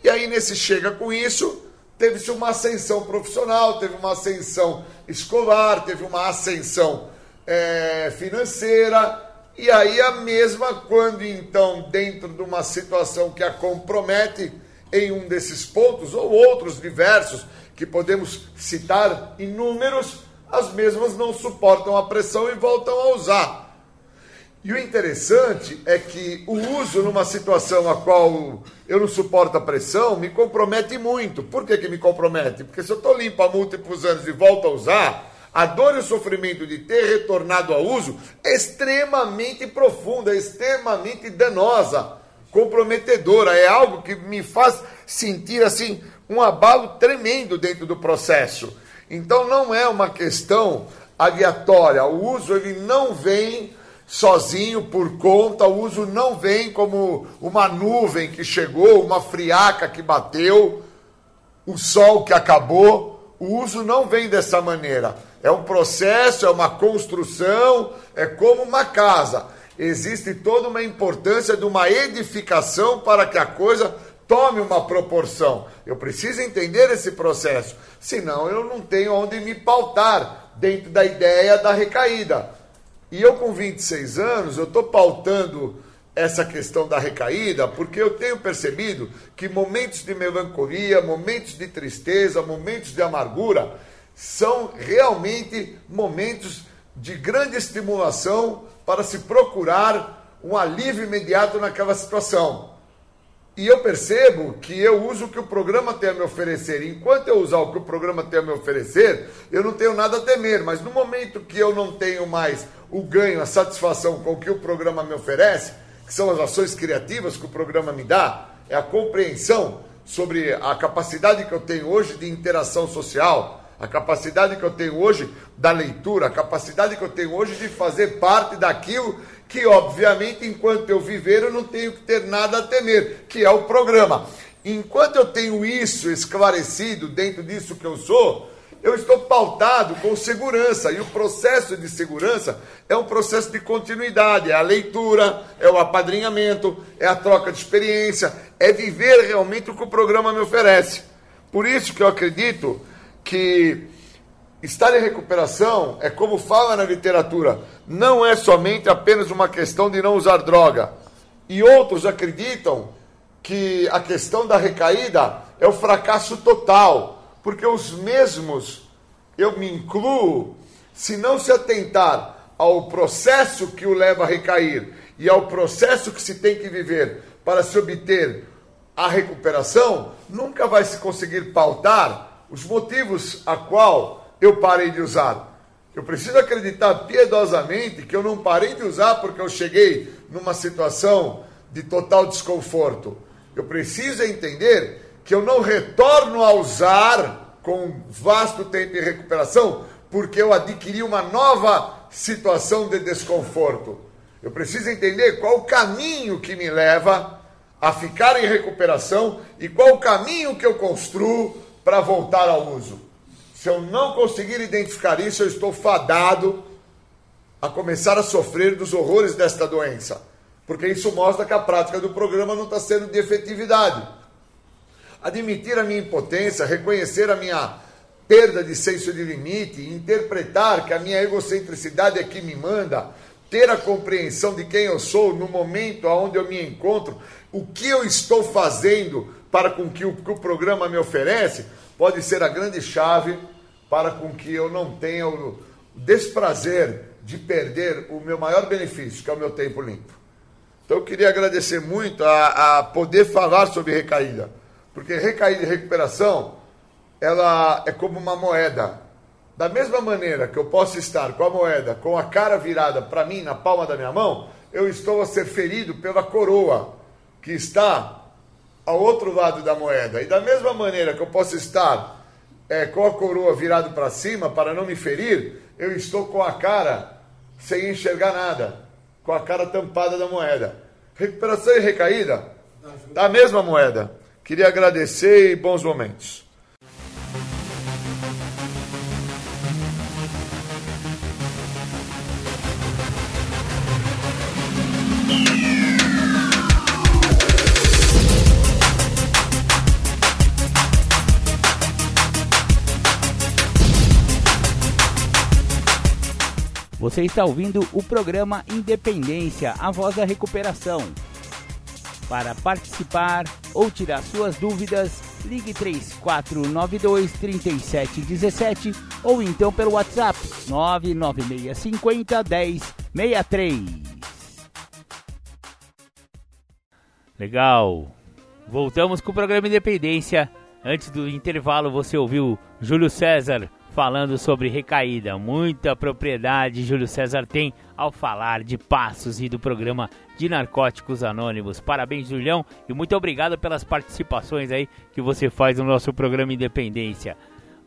E aí, nesse chega com isso, teve-se uma ascensão profissional, teve uma ascensão escolar, teve uma ascensão é, financeira. E aí, a mesma, quando então, dentro de uma situação que a compromete em um desses pontos, ou outros diversos, que podemos citar inúmeros, as mesmas não suportam a pressão e voltam a usar. E o interessante é que o uso numa situação a qual eu não suporto a pressão me compromete muito. Por que, que me compromete? Porque se eu estou limpo há múltiplos anos e volto a usar, a dor e o sofrimento de ter retornado ao uso é extremamente profunda, é extremamente danosa, comprometedora. É algo que me faz sentir assim um abalo tremendo dentro do processo. Então não é uma questão aleatória. O uso ele não vem sozinho por conta, o uso não vem como uma nuvem que chegou, uma friaca que bateu, o sol que acabou. O uso não vem dessa maneira. É um processo, é uma construção, é como uma casa. Existe toda uma importância de uma edificação para que a coisa tome uma proporção. Eu preciso entender esse processo, senão eu não tenho onde me pautar dentro da ideia da recaída. E eu com 26 anos, eu estou pautando essa questão da recaída, porque eu tenho percebido que momentos de melancolia, momentos de tristeza, momentos de amargura, são realmente momentos de grande estimulação para se procurar um alívio imediato naquela situação. E eu percebo que eu uso o que o programa tem a me oferecer. Enquanto eu usar o que o programa tem a me oferecer, eu não tenho nada a temer. Mas no momento que eu não tenho mais o ganho, a satisfação com o que o programa me oferece, que são as ações criativas que o programa me dá, é a compreensão sobre a capacidade que eu tenho hoje de interação social, a capacidade que eu tenho hoje da leitura, a capacidade que eu tenho hoje de fazer parte daquilo que, obviamente, enquanto eu viver, eu não tenho que ter nada a temer, que é o programa. Enquanto eu tenho isso esclarecido dentro disso que eu sou, eu estou pautado com segurança. E o processo de segurança é um processo de continuidade. É a leitura, é o apadrinhamento, é a troca de experiência, é viver realmente o que o programa me oferece. Por isso que eu acredito que Estar em recuperação é como fala na literatura, não é somente apenas uma questão de não usar droga. E outros acreditam que a questão da recaída é o fracasso total, porque os mesmos, eu me incluo, se não se atentar ao processo que o leva a recair e ao processo que se tem que viver para se obter a recuperação, nunca vai se conseguir pautar os motivos a qual eu parei de usar. Eu preciso acreditar piedosamente que eu não parei de usar porque eu cheguei numa situação de total desconforto. Eu preciso entender que eu não retorno a usar com vasto tempo de recuperação porque eu adquiri uma nova situação de desconforto. Eu preciso entender qual o caminho que me leva a ficar em recuperação e qual o caminho que eu construo para voltar ao uso. Se eu não conseguir identificar isso, eu estou fadado a começar a sofrer dos horrores desta doença. Porque isso mostra que a prática do programa não está sendo de efetividade. Admitir a minha impotência, reconhecer a minha perda de senso de limite, interpretar que a minha egocentricidade é que me manda, ter a compreensão de quem eu sou no momento onde eu me encontro, o que eu estou fazendo para com que o, que o programa me oferece, pode ser a grande chave para com que eu não tenha o desprazer de perder o meu maior benefício, que é o meu tempo limpo. Então eu queria agradecer muito a, a poder falar sobre recaída, porque recaída e recuperação, ela é como uma moeda. Da mesma maneira que eu posso estar com a moeda com a cara virada para mim na palma da minha mão, eu estou a ser ferido pela coroa que está ao outro lado da moeda. E da mesma maneira que eu posso estar é, com a coroa virado para cima para não me ferir, eu estou com a cara sem enxergar nada, com a cara tampada da moeda. Recuperação e recaída da mesma moeda. Queria agradecer e bons momentos. Você está ouvindo o programa Independência, a voz da recuperação. Para participar ou tirar suas dúvidas, ligue 3492 3717 ou então pelo WhatsApp 99650 1063. Legal. Voltamos com o programa Independência. Antes do intervalo, você ouviu Júlio César falando sobre recaída. Muita propriedade Júlio César tem ao falar de passos e do programa de Narcóticos Anônimos. Parabéns, Julião, e muito obrigado pelas participações aí que você faz no nosso programa Independência.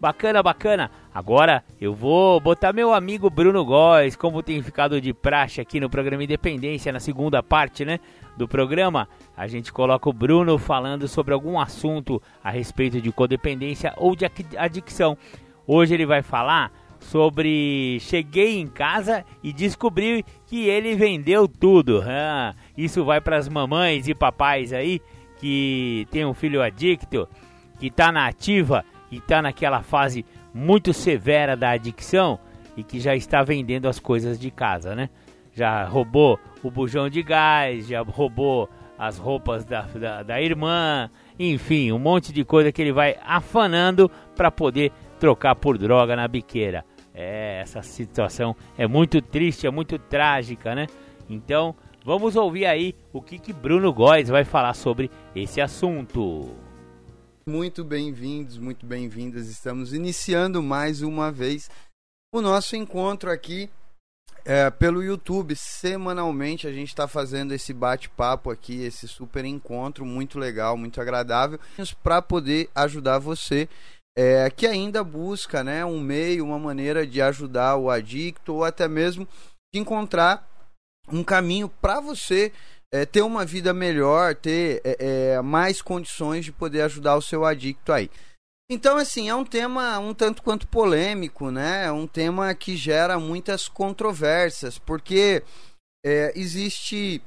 Bacana, bacana. Agora eu vou botar meu amigo Bruno Góes, como tem ficado de praxe aqui no programa Independência, na segunda parte, né, do programa. A gente coloca o Bruno falando sobre algum assunto a respeito de codependência ou de adicção. Hoje ele vai falar sobre cheguei em casa e descobri que ele vendeu tudo. Ah, isso vai para as mamães e papais aí que tem um filho adicto, que está na ativa e está naquela fase muito severa da adicção e que já está vendendo as coisas de casa, né? Já roubou o bujão de gás, já roubou as roupas da, da, da irmã, enfim, um monte de coisa que ele vai afanando para poder trocar por droga na biqueira. É, essa situação é muito triste, é muito trágica, né? Então, vamos ouvir aí o que, que Bruno Góes vai falar sobre esse assunto. Muito bem-vindos, muito bem-vindas. Estamos iniciando mais uma vez o nosso encontro aqui é, pelo YouTube. Semanalmente a gente está fazendo esse bate-papo aqui, esse super encontro muito legal, muito agradável, para poder ajudar você é, que ainda busca né, um meio, uma maneira de ajudar o adicto ou até mesmo de encontrar um caminho para você é, ter uma vida melhor, ter é, é, mais condições de poder ajudar o seu adicto aí. Então, assim, é um tema um tanto quanto polêmico, né? É um tema que gera muitas controvérsias, porque é, existe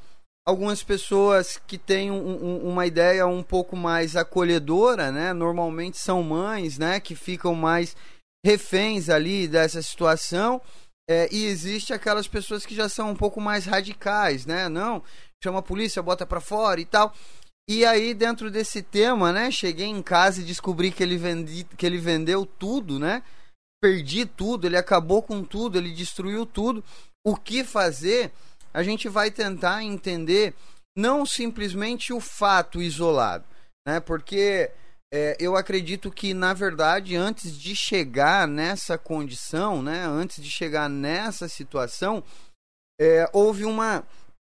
algumas pessoas que têm um, um, uma ideia um pouco mais acolhedora, né? Normalmente são mães, né? Que ficam mais reféns ali dessa situação. É, e existe aquelas pessoas que já são um pouco mais radicais, né? Não, chama a polícia, bota para fora e tal. E aí, dentro desse tema, né? Cheguei em casa e descobri que ele, vendi, que ele vendeu tudo, né? Perdi tudo, ele acabou com tudo, ele destruiu tudo. O que fazer? A gente vai tentar entender não simplesmente o fato isolado, né? Porque é, eu acredito que, na verdade, antes de chegar nessa condição, né? Antes de chegar nessa situação, é, houve uma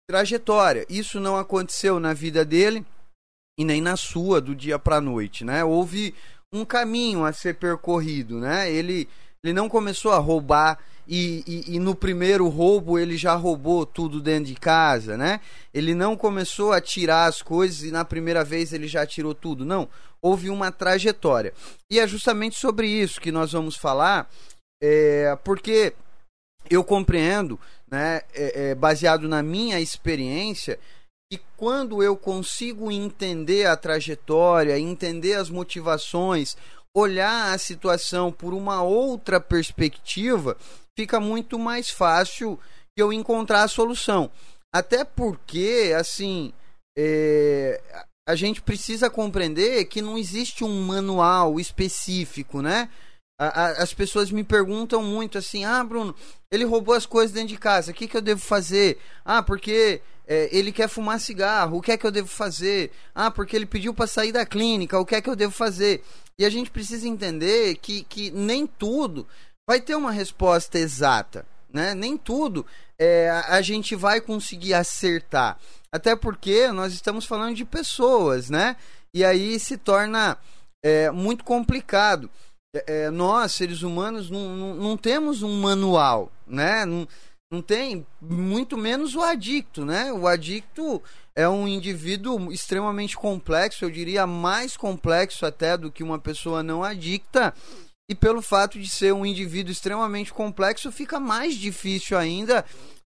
trajetória. Isso não aconteceu na vida dele e nem na sua do dia para noite, né? Houve um caminho a ser percorrido, né? Ele ele não começou a roubar e, e, e, no primeiro roubo ele já roubou tudo dentro de casa, né? Ele não começou a tirar as coisas e na primeira vez ele já tirou tudo. Não, houve uma trajetória. E é justamente sobre isso que nós vamos falar, é, porque eu compreendo né, é, é, baseado na minha experiência, que quando eu consigo entender a trajetória, entender as motivações, olhar a situação por uma outra perspectiva, fica muito mais fácil eu encontrar a solução. Até porque, assim, é, a gente precisa compreender que não existe um manual específico, né? as pessoas me perguntam muito assim: ah, Bruno, ele roubou as coisas dentro de casa, o que, que eu devo fazer? Ah, porque é, ele quer fumar cigarro, o que é que eu devo fazer? Ah, porque ele pediu para sair da clínica, o que é que eu devo fazer? E a gente precisa entender que, que nem tudo vai ter uma resposta exata, né? Nem tudo é, a, gente vai conseguir acertar. Até porque nós estamos falando de pessoas, né? E aí se torna é, muito complicado. É, é, nós, seres humanos, não, não, não, temos um manual, né? Não, não tem, muito menos o adicto, né? O adicto é um indivíduo extremamente complexo, eu diria mais complexo até do que uma pessoa não adicta. E pelo fato de ser um indivíduo extremamente complexo, fica mais difícil ainda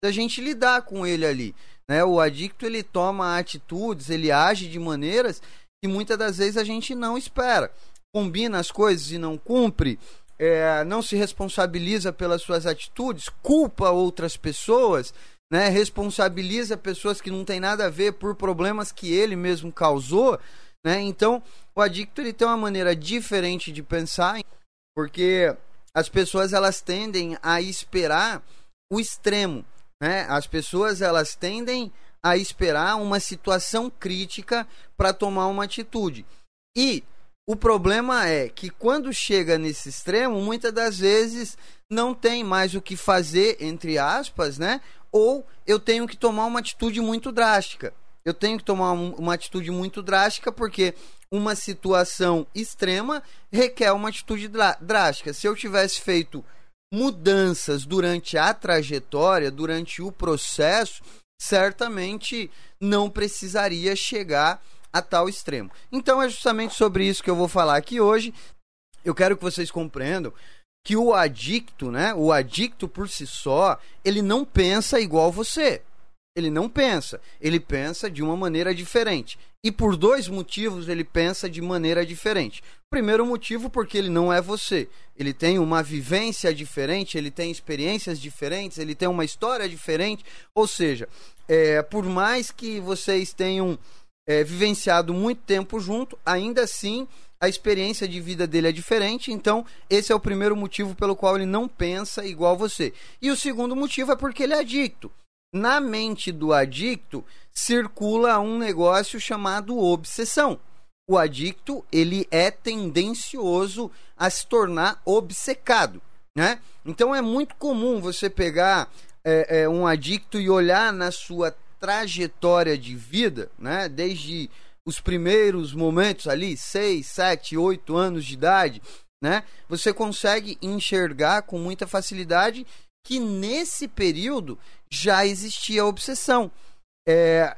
da gente lidar com ele ali. Né? O adicto ele toma atitudes, ele age de maneiras que muitas das vezes a gente não espera combina as coisas e não cumpre, é, não se responsabiliza pelas suas atitudes, culpa outras pessoas, né, responsabiliza pessoas que não têm nada a ver por problemas que ele mesmo causou, né? Então, o adicto ele tem uma maneira diferente de pensar, porque as pessoas elas tendem a esperar o extremo, né? As pessoas elas tendem a esperar uma situação crítica para tomar uma atitude. E o problema é que quando chega nesse extremo, muitas das vezes não tem mais o que fazer, entre aspas, né? Ou eu tenho que tomar uma atitude muito drástica. Eu tenho que tomar um, uma atitude muito drástica porque uma situação extrema requer uma atitude drástica. Se eu tivesse feito mudanças durante a trajetória, durante o processo, certamente não precisaria chegar a tal extremo. Então é justamente sobre isso que eu vou falar aqui hoje. Eu quero que vocês compreendam que o adicto, né? O adicto por si só, ele não pensa igual você. Ele não pensa, ele pensa de uma maneira diferente. E por dois motivos ele pensa de maneira diferente. Primeiro motivo porque ele não é você. Ele tem uma vivência diferente, ele tem experiências diferentes, ele tem uma história diferente. Ou seja, é, por mais que vocês tenham é, vivenciado muito tempo junto, ainda assim a experiência de vida dele é diferente, então esse é o primeiro motivo pelo qual ele não pensa igual você. E o segundo motivo é porque ele é adicto. na mente do adicto circula um negócio chamado obsessão. O adicto ele é tendencioso a se tornar obcecado, né? Então é muito comum você pegar é, é, um adicto e olhar na sua trajetória de vida, né? Desde os primeiros momentos ali, 6, 7, 8 anos de idade, né? Você consegue enxergar com muita facilidade que nesse período já existia obsessão. É,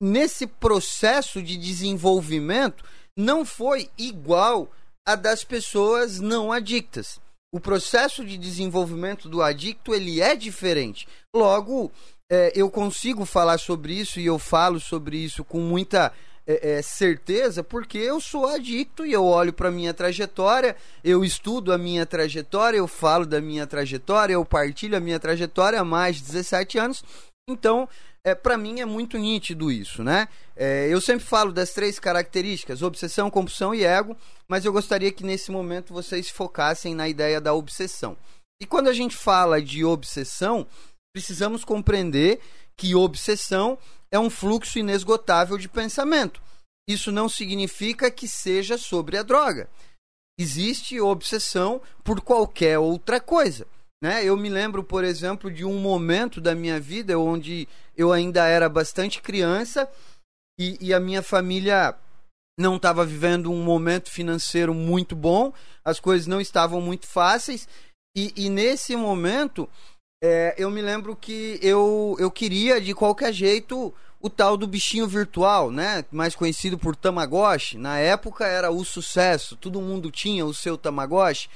nesse processo de desenvolvimento não foi igual a das pessoas não adictas. O processo de desenvolvimento do adicto ele é diferente. Logo, é, eu consigo falar sobre isso e eu falo sobre isso com muita é, é, certeza porque eu sou adicto e eu olho para minha trajetória, eu estudo a minha trajetória, eu falo da minha trajetória, eu partilho a minha trajetória há mais de 17 anos. Então, é, para mim é muito nítido isso, né? É, eu sempre falo das três características: obsessão, compulsão e ego, mas eu gostaria que nesse momento vocês focassem na ideia da obsessão. E quando a gente fala de obsessão, precisamos compreender que obsessão é um fluxo inesgotável de pensamento. Isso não significa que seja sobre a droga. Existe obsessão por qualquer outra coisa. Né? Eu me lembro, por exemplo, de um momento da minha vida onde eu ainda era bastante criança e, e a minha família não estava vivendo um momento financeiro muito bom, as coisas não estavam muito fáceis, e, e nesse momento é, eu me lembro que eu, eu queria de qualquer jeito o tal do bichinho virtual, né? Mais conhecido por Tamagotchi. Na época era o sucesso, todo mundo tinha o seu Tamagotchi.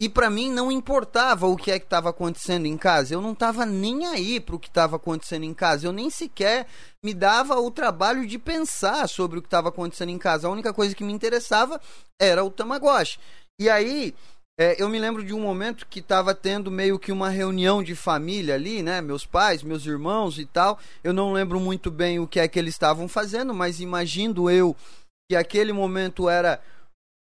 E para mim não importava o que é que estava acontecendo em casa. Eu não estava nem aí para o que estava acontecendo em casa. Eu nem sequer me dava o trabalho de pensar sobre o que estava acontecendo em casa. A única coisa que me interessava era o Tamagotchi. E aí é, eu me lembro de um momento que estava tendo meio que uma reunião de família ali, né? Meus pais, meus irmãos e tal. Eu não lembro muito bem o que é que eles estavam fazendo, mas imagino eu que aquele momento era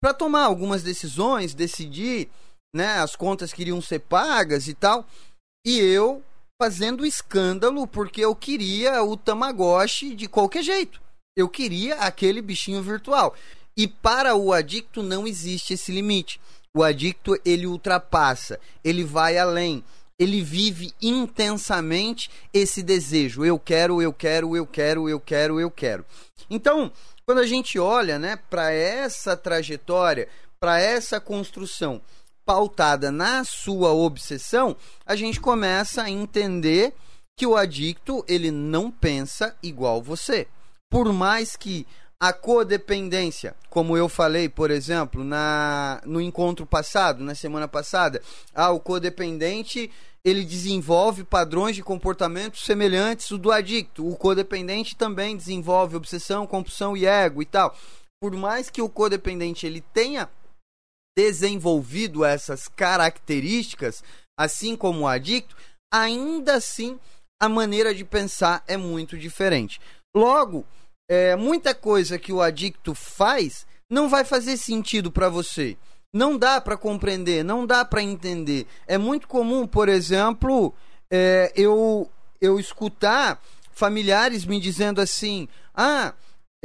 para tomar algumas decisões, decidir, né? As contas queriam ser pagas e tal. E eu fazendo escândalo porque eu queria o Tamagotchi de qualquer jeito. Eu queria aquele bichinho virtual. E para o adicto não existe esse limite. O adicto ele ultrapassa, ele vai além, ele vive intensamente esse desejo. Eu quero, eu quero, eu quero, eu quero, eu quero. Então, quando a gente olha, né, para essa trajetória, para essa construção pautada na sua obsessão, a gente começa a entender que o adicto ele não pensa igual você. Por mais que a codependência, como eu falei, por exemplo, na, no encontro passado, na semana passada, ah, o codependente ele desenvolve padrões de comportamento semelhantes ao do adicto. O codependente também desenvolve obsessão, compulsão e ego e tal. Por mais que o codependente ele tenha desenvolvido essas características, assim como o adicto, ainda assim a maneira de pensar é muito diferente. Logo, é, muita coisa que o adicto faz não vai fazer sentido para você. Não dá para compreender, não dá para entender. É muito comum, por exemplo, é, eu, eu escutar familiares me dizendo assim: ah,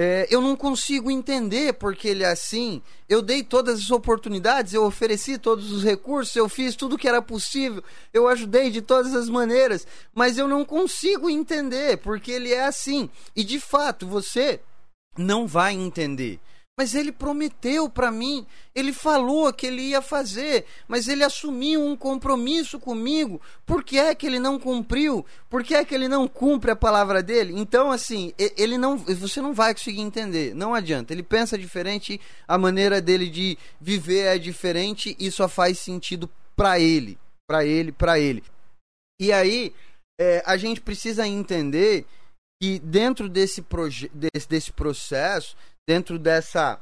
é, eu não consigo entender porque ele é assim. Eu dei todas as oportunidades, eu ofereci todos os recursos, eu fiz tudo que era possível, eu ajudei de todas as maneiras, mas eu não consigo entender porque ele é assim. E de fato, você não vai entender. Mas ele prometeu para mim, ele falou que ele ia fazer, mas ele assumiu um compromisso comigo. Por que é que ele não cumpriu? Por que é que ele não cumpre a palavra dele? Então, assim, ele não, você não vai conseguir entender. Não adianta. Ele pensa diferente, a maneira dele de viver é diferente e só faz sentido para ele, para ele, para ele. E aí, é, a gente precisa entender que dentro desse, desse, desse processo dentro dessa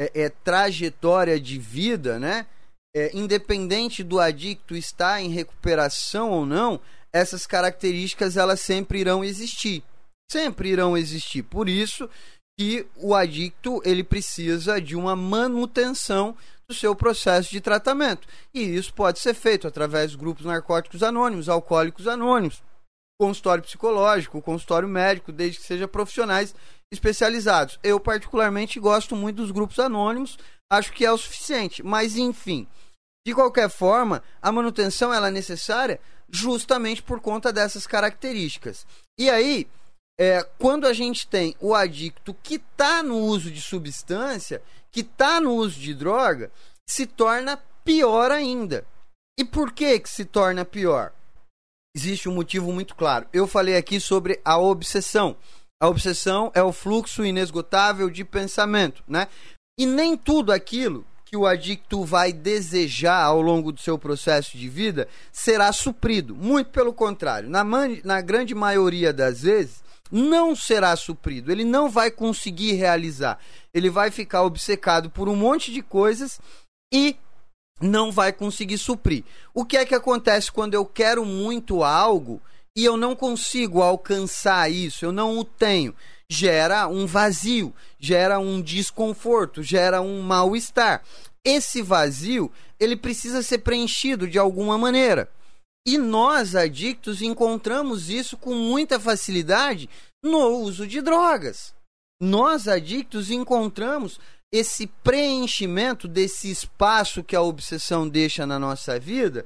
é, é, trajetória de vida, né? É, independente do adicto estar em recuperação ou não, essas características elas sempre irão existir, sempre irão existir. Por isso que o adicto ele precisa de uma manutenção do seu processo de tratamento. E isso pode ser feito através de grupos narcóticos anônimos, alcoólicos anônimos, consultório psicológico, consultório médico, desde que sejam profissionais especializados. Eu, particularmente, gosto muito dos grupos anônimos, acho que é o suficiente. Mas, enfim, de qualquer forma, a manutenção ela é necessária justamente por conta dessas características. E aí, é, quando a gente tem o adicto que está no uso de substância, que está no uso de droga, se torna pior ainda. E por que, que se torna pior? Existe um motivo muito claro. Eu falei aqui sobre a obsessão. A obsessão é o fluxo inesgotável de pensamento, né? E nem tudo aquilo que o adicto vai desejar ao longo do seu processo de vida será suprido. Muito pelo contrário. Na, na grande maioria das vezes, não será suprido. Ele não vai conseguir realizar. Ele vai ficar obcecado por um monte de coisas e não vai conseguir suprir. O que é que acontece quando eu quero muito algo e eu não consigo alcançar isso, eu não o tenho? Gera um vazio, gera um desconforto, gera um mal-estar. Esse vazio, ele precisa ser preenchido de alguma maneira. E nós, adictos, encontramos isso com muita facilidade no uso de drogas. Nós, adictos, encontramos esse preenchimento desse espaço que a obsessão deixa na nossa vida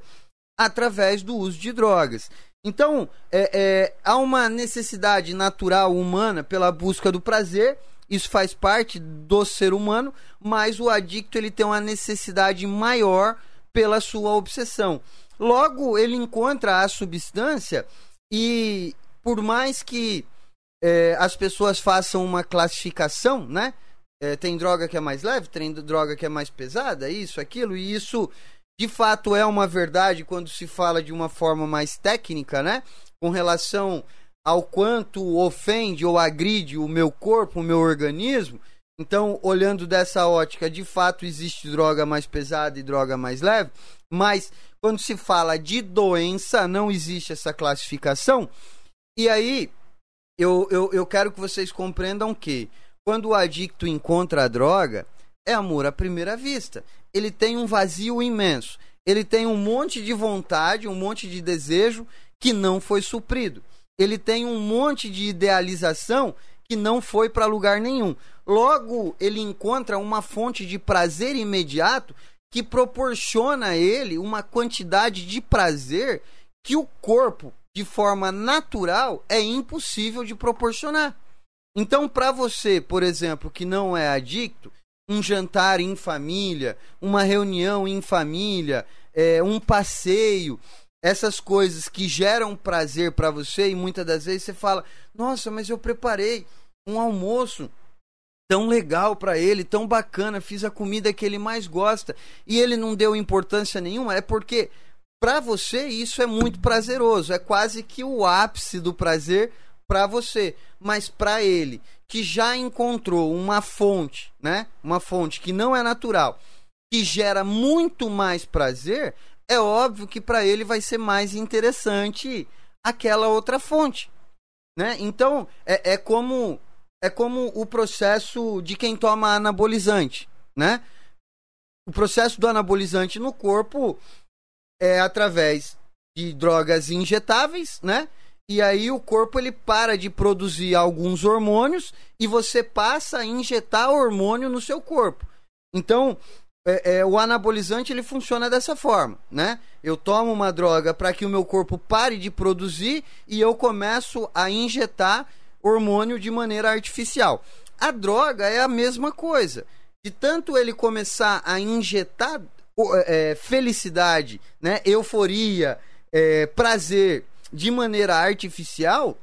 através do uso de drogas. Então, é, é, há uma necessidade natural humana pela busca do prazer, isso faz parte do ser humano, mas o adicto ele tem uma necessidade maior pela sua obsessão. Logo, ele encontra a substância e, por mais que é, as pessoas façam uma classificação, né? É, tem droga que é mais leve, tem droga que é mais pesada, isso, aquilo, e isso de fato é uma verdade quando se fala de uma forma mais técnica, né? Com relação ao quanto ofende ou agride o meu corpo, o meu organismo. Então, olhando dessa ótica, de fato existe droga mais pesada e droga mais leve, mas quando se fala de doença, não existe essa classificação. E aí, eu, eu, eu quero que vocês compreendam que quando o adicto encontra a droga, é amor à primeira vista. Ele tem um vazio imenso. Ele tem um monte de vontade, um monte de desejo que não foi suprido. Ele tem um monte de idealização que não foi para lugar nenhum. Logo, ele encontra uma fonte de prazer imediato que proporciona a ele uma quantidade de prazer que o corpo, de forma natural, é impossível de proporcionar. Então, para você, por exemplo, que não é adicto, um jantar em família, uma reunião em família, é, um passeio, essas coisas que geram prazer para você e muitas das vezes você fala: Nossa, mas eu preparei um almoço tão legal para ele, tão bacana, fiz a comida que ele mais gosta e ele não deu importância nenhuma, é porque para você isso é muito prazeroso, é quase que o ápice do prazer para você, mas para ele que já encontrou uma fonte, né? Uma fonte que não é natural, que gera muito mais prazer, é óbvio que para ele vai ser mais interessante aquela outra fonte, né? Então é, é como é como o processo de quem toma anabolizante, né? O processo do anabolizante no corpo é através de drogas injetáveis, né? E aí o corpo ele para de produzir alguns hormônios e você passa a injetar hormônio no seu corpo. Então, é, é, o anabolizante ele funciona dessa forma, né? Eu tomo uma droga para que o meu corpo pare de produzir e eu começo a injetar hormônio de maneira artificial. A droga é a mesma coisa. De tanto ele começar a injetar é, felicidade, né, euforia, é, prazer de maneira artificial,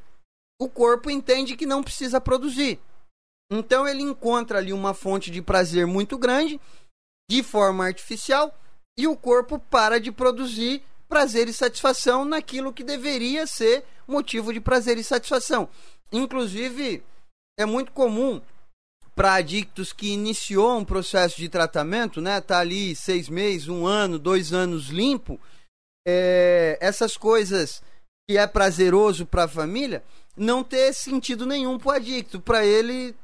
o corpo entende que não precisa produzir. Então ele encontra ali uma fonte de prazer muito grande, de forma artificial, e o corpo para de produzir prazer e satisfação naquilo que deveria ser motivo de prazer e satisfação. Inclusive, é muito comum para adictos que iniciou um processo de tratamento, né? Tá ali seis meses, um ano, dois anos limpo, é, essas coisas que é prazeroso para a família não ter sentido nenhum para o adicto. Para ele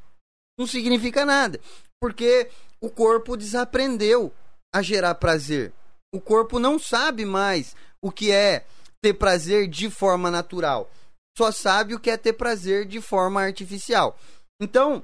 não significa nada, porque o corpo desaprendeu a gerar prazer. O corpo não sabe mais o que é ter prazer de forma natural. só sabe o que é ter prazer de forma artificial. Então,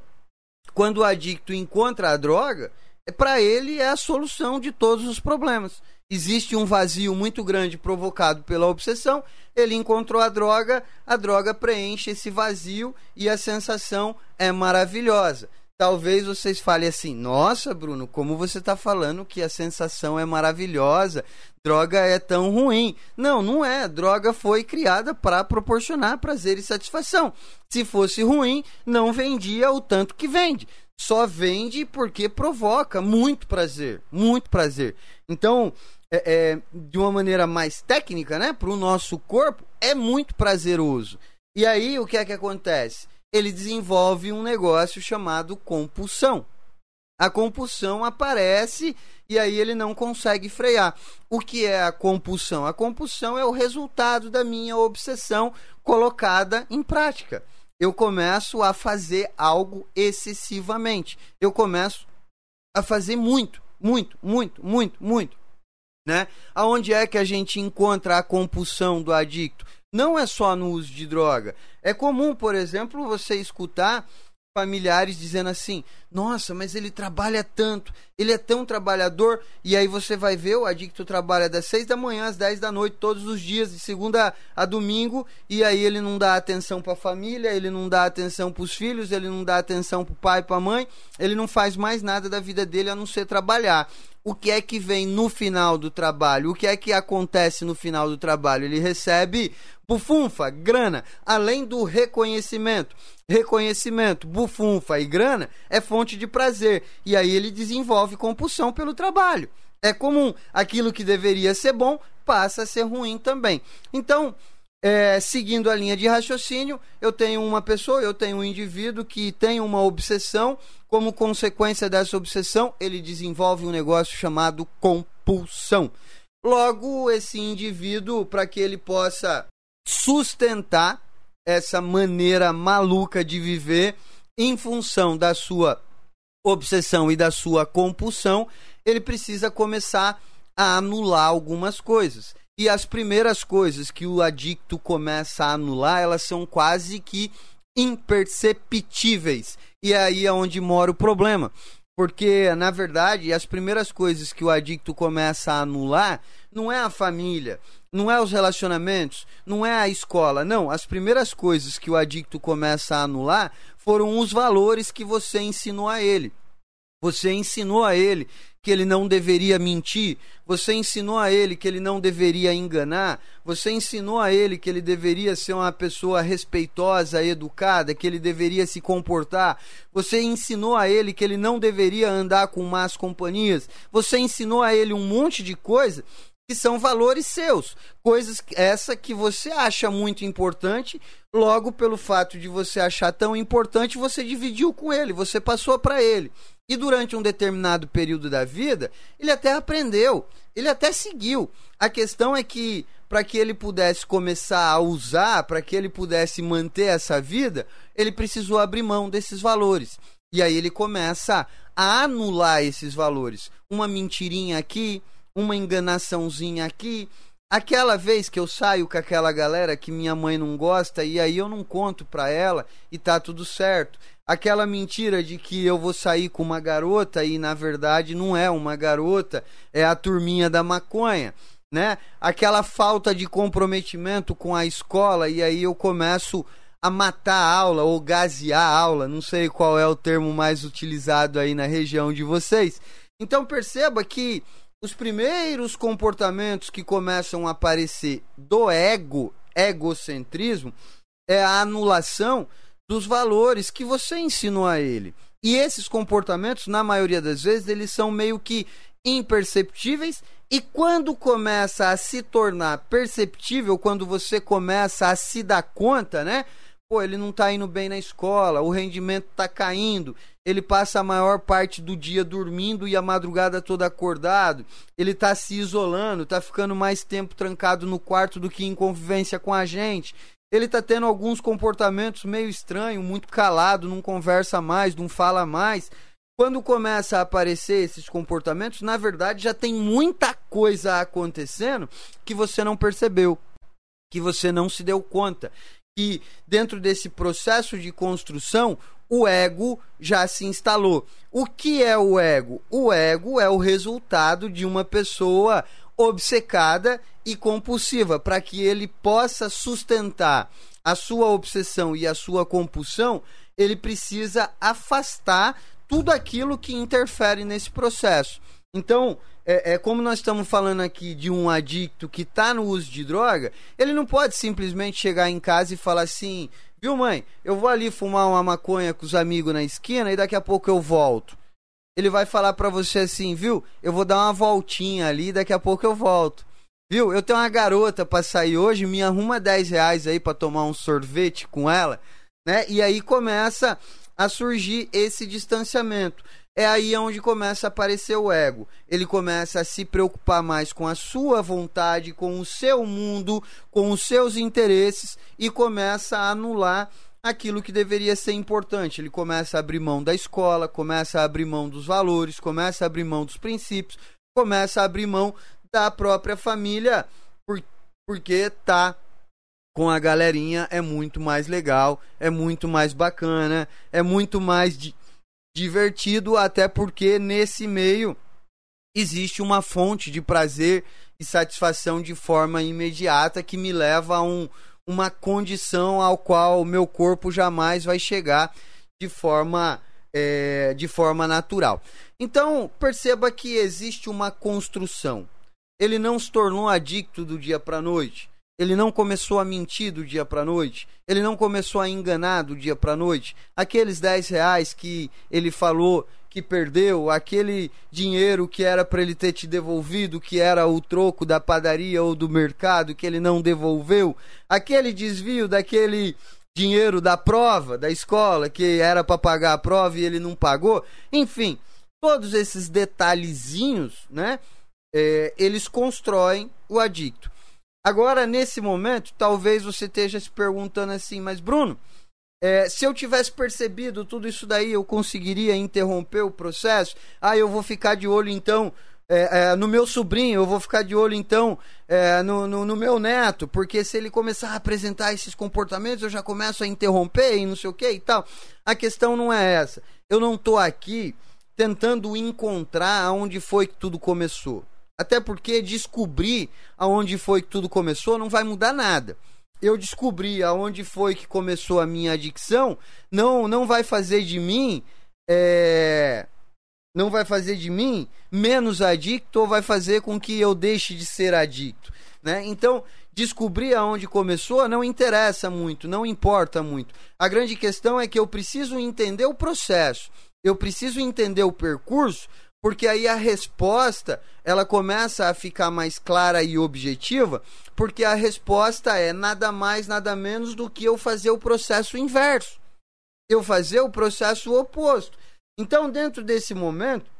quando o adicto encontra a droga, é, para ele é a solução de todos os problemas. Existe um vazio muito grande provocado pela obsessão, ele encontrou a droga, a droga preenche esse vazio e a sensação é maravilhosa. Talvez vocês falem assim: nossa, Bruno, como você está falando que a sensação é maravilhosa, droga é tão ruim. Não, não é. Droga foi criada para proporcionar prazer e satisfação. Se fosse ruim, não vendia o tanto que vende. Só vende porque provoca muito prazer, muito prazer. Então, é, é, de uma maneira mais técnica, né, para o nosso corpo, é muito prazeroso. E aí, o que é que acontece? ele desenvolve um negócio chamado compulsão. A compulsão aparece e aí ele não consegue frear. O que é a compulsão? A compulsão é o resultado da minha obsessão colocada em prática. Eu começo a fazer algo excessivamente. Eu começo a fazer muito, muito, muito, muito, muito. Né? Aonde é que a gente encontra a compulsão do adicto? Não é só no uso de droga. É comum, por exemplo, você escutar familiares dizendo assim: Nossa, mas ele trabalha tanto, ele é tão trabalhador. E aí você vai ver o adicto trabalha das 6 da manhã às 10 da noite, todos os dias, de segunda a domingo. E aí ele não dá atenção para a família, ele não dá atenção para os filhos, ele não dá atenção para o pai, para a mãe. Ele não faz mais nada da vida dele a não ser trabalhar o que é que vem no final do trabalho? O que é que acontece no final do trabalho? Ele recebe bufunfa, grana, além do reconhecimento. Reconhecimento, bufunfa e grana é fonte de prazer. E aí ele desenvolve compulsão pelo trabalho. É comum. Aquilo que deveria ser bom passa a ser ruim também. Então, é, seguindo a linha de raciocínio, eu tenho uma pessoa, eu tenho um indivíduo que tem uma obsessão. Como consequência dessa obsessão, ele desenvolve um negócio chamado compulsão. Logo, esse indivíduo, para que ele possa sustentar essa maneira maluca de viver em função da sua obsessão e da sua compulsão, ele precisa começar a anular algumas coisas. E as primeiras coisas que o adicto começa a anular, elas são quase que imperceptíveis. E é aí é onde mora o problema. Porque, na verdade, as primeiras coisas que o adicto começa a anular não é a família, não é os relacionamentos, não é a escola. Não, as primeiras coisas que o adicto começa a anular foram os valores que você ensinou a ele. Você ensinou a ele que ele não deveria mentir, você ensinou a ele que ele não deveria enganar, você ensinou a ele que ele deveria ser uma pessoa respeitosa, educada, que ele deveria se comportar, você ensinou a ele que ele não deveria andar com más companhias, você ensinou a ele um monte de coisa que são valores seus, coisas essa que você acha muito importante, logo pelo fato de você achar tão importante, você dividiu com ele, você passou para ele. E durante um determinado período da vida, ele até aprendeu, ele até seguiu. A questão é que, para que ele pudesse começar a usar, para que ele pudesse manter essa vida, ele precisou abrir mão desses valores. E aí ele começa a anular esses valores. Uma mentirinha aqui, uma enganaçãozinha aqui. Aquela vez que eu saio com aquela galera que minha mãe não gosta e aí eu não conto pra ela e tá tudo certo aquela mentira de que eu vou sair com uma garota e na verdade não é uma garota, é a turminha da maconha, né? Aquela falta de comprometimento com a escola e aí eu começo a matar a aula ou gasear a aula, não sei qual é o termo mais utilizado aí na região de vocês. Então perceba que os primeiros comportamentos que começam a aparecer do ego, egocentrismo, é a anulação dos valores que você ensinou a ele. E esses comportamentos, na maioria das vezes, eles são meio que imperceptíveis e quando começa a se tornar perceptível, quando você começa a se dar conta, né? Pô, ele não está indo bem na escola, o rendimento está caindo, ele passa a maior parte do dia dormindo e a madrugada toda acordado, ele está se isolando, está ficando mais tempo trancado no quarto do que em convivência com a gente, ele tá tendo alguns comportamentos meio estranhos, muito calado, não conversa mais, não fala mais. Quando começa a aparecer esses comportamentos, na verdade já tem muita coisa acontecendo que você não percebeu, que você não se deu conta, que dentro desse processo de construção o ego já se instalou. O que é o ego? O ego é o resultado de uma pessoa obcecada e compulsiva, para que ele possa sustentar a sua obsessão e a sua compulsão, ele precisa afastar tudo aquilo que interfere nesse processo. Então, é, é, como nós estamos falando aqui de um adicto que está no uso de droga, ele não pode simplesmente chegar em casa e falar assim: viu, mãe, eu vou ali fumar uma maconha com os amigos na esquina e daqui a pouco eu volto. Ele vai falar para você assim, viu, eu vou dar uma voltinha ali e daqui a pouco eu volto. Viu, eu tenho uma garota para sair hoje, me arruma 10 reais aí para tomar um sorvete com ela, né? E aí começa a surgir esse distanciamento é aí onde começa a aparecer o ego. Ele começa a se preocupar mais com a sua vontade, com o seu mundo, com os seus interesses e começa a anular aquilo que deveria ser importante. Ele começa a abrir mão da escola, começa a abrir mão dos valores, começa a abrir mão dos princípios, começa a abrir mão da própria família, por, porque tá com a galerinha é muito mais legal, é muito mais bacana, é muito mais de divertido, até porque nesse meio existe uma fonte de prazer e satisfação de forma imediata que me leva a um, uma condição ao qual o meu corpo jamais vai chegar de forma, é, de forma natural. Então, perceba que existe uma construção. Ele não se tornou adicto do dia para noite. Ele não começou a mentir do dia para noite. Ele não começou a enganar do dia para noite. Aqueles 10 reais que ele falou que perdeu, aquele dinheiro que era para ele ter te devolvido, que era o troco da padaria ou do mercado que ele não devolveu, aquele desvio daquele dinheiro da prova da escola que era para pagar a prova e ele não pagou, enfim, todos esses detalhezinhos, né? É, eles constroem o adicto. Agora, nesse momento, talvez você esteja se perguntando assim, mas Bruno, é, se eu tivesse percebido tudo isso daí, eu conseguiria interromper o processo? Ah, eu vou ficar de olho então é, é, no meu sobrinho, eu vou ficar de olho então é, no, no, no, meu neto, porque se ele começar a apresentar esses comportamentos, eu já começo a interromper e não sei o que e tal. A questão não é essa. Eu não estou aqui tentando encontrar onde foi que tudo começou. Até porque descobrir aonde foi que tudo começou não vai mudar nada. Eu descobri aonde foi que começou a minha adicção, não não vai fazer de mim é, não vai fazer de mim menos adicto ou vai fazer com que eu deixe de ser adicto, né? Então, descobrir aonde começou não interessa muito, não importa muito. A grande questão é que eu preciso entender o processo. Eu preciso entender o percurso porque aí a resposta ela começa a ficar mais clara e objetiva, porque a resposta é nada mais, nada menos do que eu fazer o processo inverso. Eu fazer o processo oposto. Então, dentro desse momento,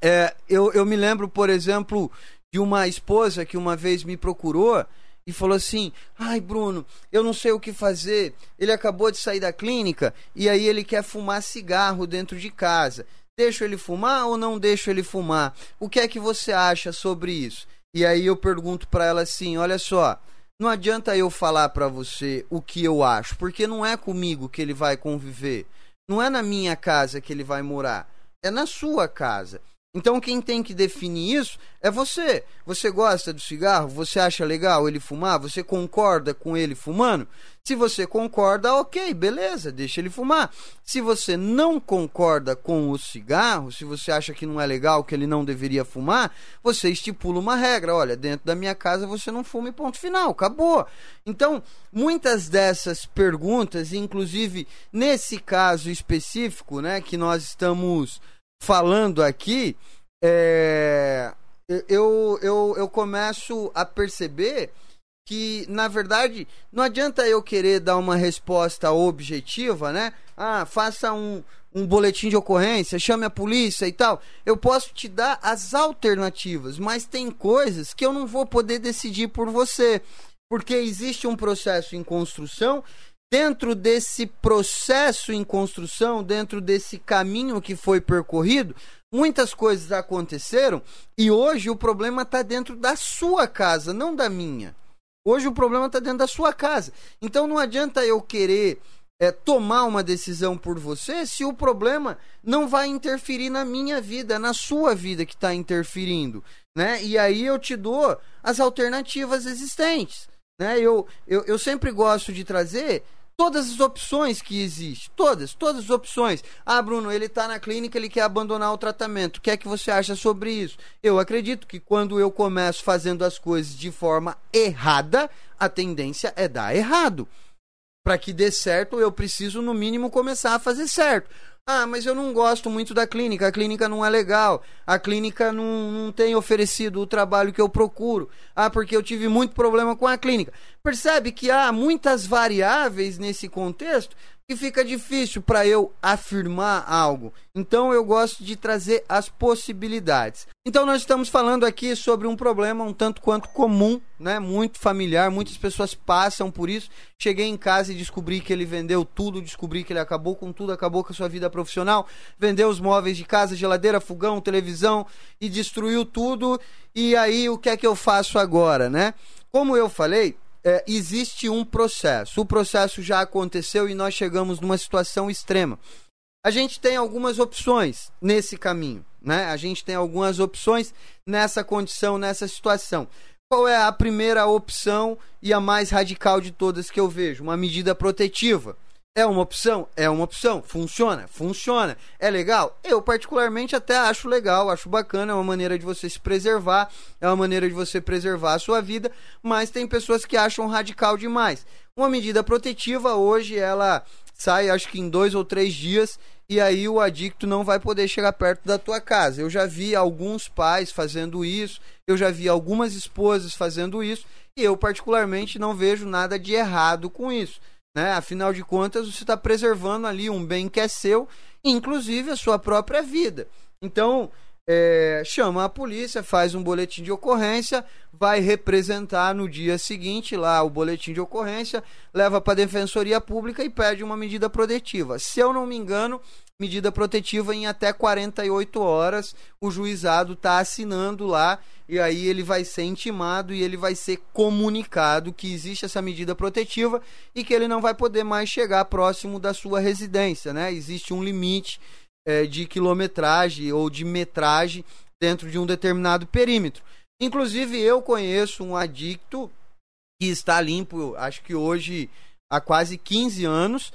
é, eu, eu me lembro, por exemplo, de uma esposa que uma vez me procurou e falou assim: Ai, Bruno, eu não sei o que fazer. Ele acabou de sair da clínica e aí ele quer fumar cigarro dentro de casa. Deixo ele fumar ou não deixo ele fumar? O que é que você acha sobre isso? E aí eu pergunto para ela assim: olha só, não adianta eu falar para você o que eu acho, porque não é comigo que ele vai conviver. Não é na minha casa que ele vai morar. É na sua casa. Então quem tem que definir isso é você. Você gosta do cigarro? Você acha legal ele fumar? Você concorda com ele fumando? Se você concorda, ok, beleza, deixa ele fumar. Se você não concorda com o cigarro, se você acha que não é legal, que ele não deveria fumar, você estipula uma regra. Olha, dentro da minha casa você não fuma e ponto final, acabou. Então, muitas dessas perguntas, inclusive nesse caso específico, né, que nós estamos falando aqui, é, eu, eu, eu começo a perceber que, na verdade, não adianta eu querer dar uma resposta objetiva, né? Ah, faça um, um boletim de ocorrência, chame a polícia e tal. Eu posso te dar as alternativas, mas tem coisas que eu não vou poder decidir por você, porque existe um processo em construção dentro desse processo em construção, dentro desse caminho que foi percorrido, muitas coisas aconteceram e hoje o problema está dentro da sua casa, não da minha. Hoje o problema está dentro da sua casa. Então não adianta eu querer é, tomar uma decisão por você se o problema não vai interferir na minha vida, na sua vida que está interferindo. Né? E aí eu te dou as alternativas existentes. Né? Eu, eu, eu sempre gosto de trazer todas as opções que existem. Todas, todas as opções. Ah, Bruno, ele está na clínica, ele quer abandonar o tratamento. O que é que você acha sobre isso? Eu acredito que quando eu começo fazendo as coisas de forma errada, a tendência é dar errado. Para que dê certo, eu preciso, no mínimo, começar a fazer certo. Ah, mas eu não gosto muito da clínica, a clínica não é legal, a clínica não, não tem oferecido o trabalho que eu procuro. Ah, porque eu tive muito problema com a clínica. Percebe que há muitas variáveis nesse contexto que fica difícil para eu afirmar algo. Então eu gosto de trazer as possibilidades. Então nós estamos falando aqui sobre um problema um tanto quanto comum, né? Muito familiar, muitas pessoas passam por isso. Cheguei em casa e descobri que ele vendeu tudo, descobri que ele acabou com tudo, acabou com a sua vida profissional, vendeu os móveis de casa, geladeira, fogão, televisão e destruiu tudo. E aí o que é que eu faço agora, né? Como eu falei, é, existe um processo. O processo já aconteceu e nós chegamos numa situação extrema. A gente tem algumas opções nesse caminho, né? A gente tem algumas opções nessa condição, nessa situação. Qual é a primeira opção e a mais radical de todas que eu vejo? Uma medida protetiva. É uma opção? É uma opção. Funciona? Funciona. É legal? Eu, particularmente, até acho legal, acho bacana. É uma maneira de você se preservar, é uma maneira de você preservar a sua vida. Mas tem pessoas que acham radical demais. Uma medida protetiva, hoje, ela sai, acho que em dois ou três dias. E aí o adicto não vai poder chegar perto da tua casa. Eu já vi alguns pais fazendo isso, eu já vi algumas esposas fazendo isso, e eu, particularmente, não vejo nada de errado com isso. Né? Afinal de contas, você está preservando ali um bem que é seu, inclusive a sua própria vida. Então, é, chama a polícia, faz um boletim de ocorrência, vai representar no dia seguinte lá o boletim de ocorrência, leva para a Defensoria Pública e pede uma medida protetiva. Se eu não me engano, medida protetiva em até 48 horas, o juizado está assinando lá e aí ele vai ser intimado e ele vai ser comunicado que existe essa medida protetiva e que ele não vai poder mais chegar próximo da sua residência, né? Existe um limite é, de quilometragem ou de metragem dentro de um determinado perímetro. Inclusive eu conheço um adicto que está limpo, acho que hoje há quase 15 anos,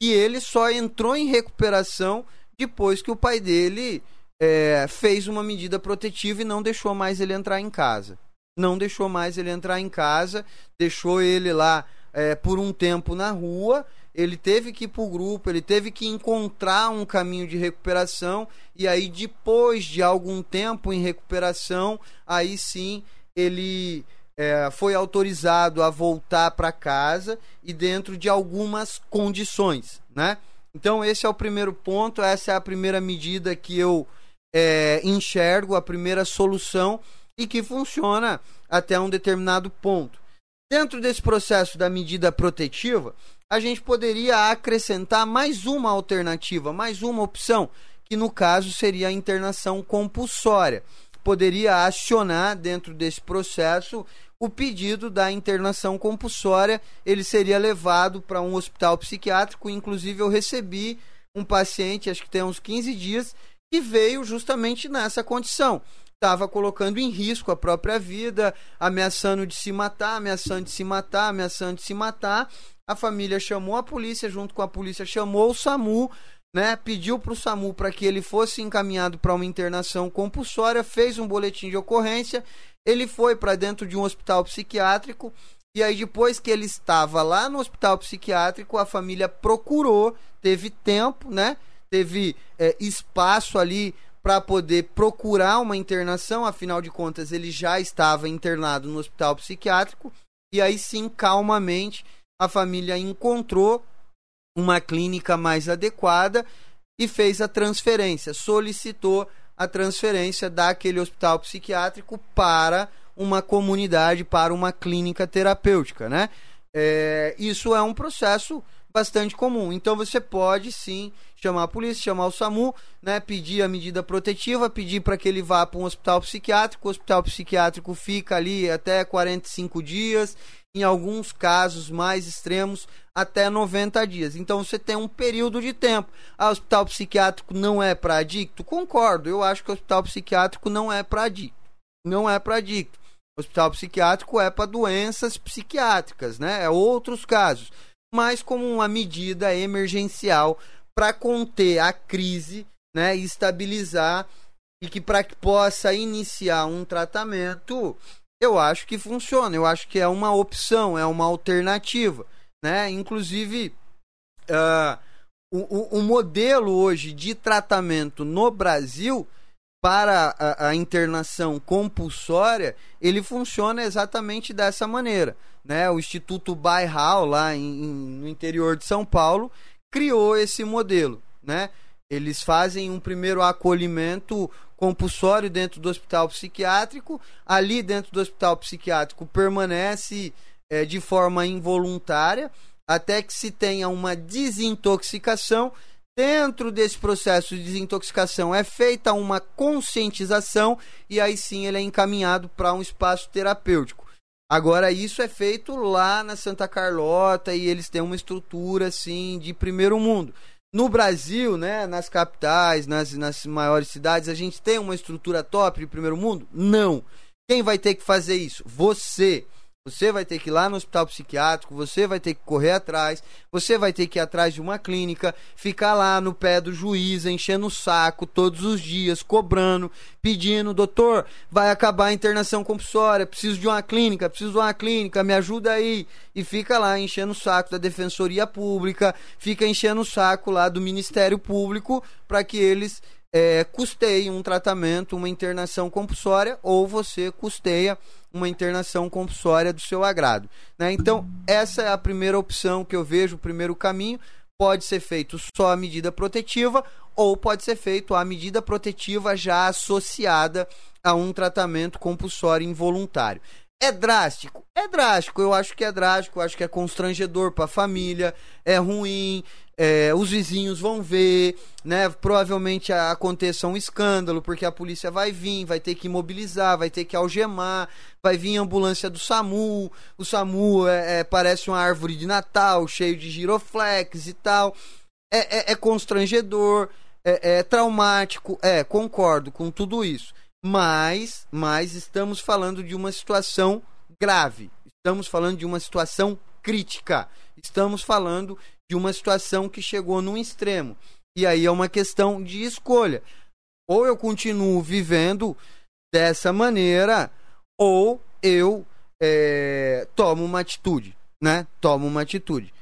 e ele só entrou em recuperação depois que o pai dele é, fez uma medida protetiva e não deixou mais ele entrar em casa. Não deixou mais ele entrar em casa, deixou ele lá é, por um tempo na rua. Ele teve que ir para o grupo, ele teve que encontrar um caminho de recuperação. E aí, depois de algum tempo em recuperação, aí sim ele é, foi autorizado a voltar para casa e dentro de algumas condições, né? Então esse é o primeiro ponto, essa é a primeira medida que eu é, enxergo, a primeira solução e que funciona até um determinado ponto. Dentro desse processo da medida protetiva, a gente poderia acrescentar mais uma alternativa, mais uma opção, que no caso seria a internação compulsória. Poderia acionar dentro desse processo o pedido da internação compulsória, ele seria levado para um hospital psiquiátrico. Inclusive, eu recebi um paciente, acho que tem uns 15 dias, que veio justamente nessa condição. Estava colocando em risco a própria vida, ameaçando de se matar, ameaçando de se matar, ameaçando de se matar. A família chamou a polícia, junto com a polícia chamou o SAMU, né, pediu para o SAMU para que ele fosse encaminhado para uma internação compulsória, fez um boletim de ocorrência ele foi para dentro de um hospital psiquiátrico e aí depois que ele estava lá no hospital psiquiátrico, a família procurou, teve tempo, né? Teve é, espaço ali para poder procurar uma internação, afinal de contas ele já estava internado no hospital psiquiátrico e aí sim calmamente a família encontrou uma clínica mais adequada e fez a transferência, solicitou a transferência daquele hospital psiquiátrico para uma comunidade, para uma clínica terapêutica, né? É, isso é um processo bastante comum. Então você pode sim chamar a polícia, chamar o SAMU, né, pedir a medida protetiva, pedir para que ele vá para um hospital psiquiátrico. O hospital psiquiátrico fica ali até 45 dias. em alguns casos mais extremos, até 90 dias. Então você tem um período de tempo. Ah, hospital psiquiátrico não é para adicto? Concordo, eu acho que o hospital psiquiátrico não é para adicto. Não é para adicto. O hospital psiquiátrico é para doenças psiquiátricas, né? É outros casos. Mas como uma medida emergencial para conter a crise, né, estabilizar e que para que possa iniciar um tratamento, eu acho que funciona, eu acho que é uma opção, é uma alternativa né? Inclusive, uh, o, o, modelo hoje de tratamento no Brasil para a, a, internação compulsória, ele funciona exatamente dessa maneira. Né? O Instituto Bairral, lá em, em, no interior de São Paulo, criou esse modelo. Né? Eles fazem um primeiro acolhimento compulsório dentro do hospital psiquiátrico. Ali dentro do hospital psiquiátrico permanece é, de forma involuntária, até que se tenha uma desintoxicação. Dentro desse processo de desintoxicação é feita uma conscientização e aí sim ele é encaminhado para um espaço terapêutico. Agora, isso é feito lá na Santa Carlota e eles têm uma estrutura assim de primeiro mundo. No Brasil, né, nas capitais, nas, nas maiores cidades, a gente tem uma estrutura top de primeiro mundo? Não. Quem vai ter que fazer isso? Você. Você vai ter que ir lá no hospital psiquiátrico, você vai ter que correr atrás, você vai ter que ir atrás de uma clínica, ficar lá no pé do juiz, enchendo o saco todos os dias, cobrando, pedindo, doutor, vai acabar a internação compulsória, preciso de uma clínica, preciso de uma clínica, me ajuda aí. E fica lá enchendo o saco da Defensoria Pública, fica enchendo o saco lá do Ministério Público para que eles é, custeiem um tratamento, uma internação compulsória, ou você custeia uma internação compulsória do seu agrado. Né? Então, essa é a primeira opção que eu vejo, o primeiro caminho. Pode ser feito só a medida protetiva ou pode ser feito a medida protetiva já associada a um tratamento compulsório involuntário. É drástico? É drástico. Eu acho que é drástico, eu acho que é constrangedor para a família, é ruim, é, os vizinhos vão ver, né? Provavelmente aconteça um escândalo, porque a polícia vai vir, vai ter que imobilizar, vai ter que algemar, vai vir ambulância do SAMU. O SAMU é, é parece uma árvore de Natal, cheio de giroflex e tal. É, é, é constrangedor, é, é traumático, é, concordo com tudo isso. Mas, mas estamos falando de uma situação grave. Estamos falando de uma situação crítica. Estamos falando de uma situação que chegou num extremo. E aí é uma questão de escolha. Ou eu continuo vivendo dessa maneira, ou eu é, tomo uma atitude, né? Tomo uma atitude.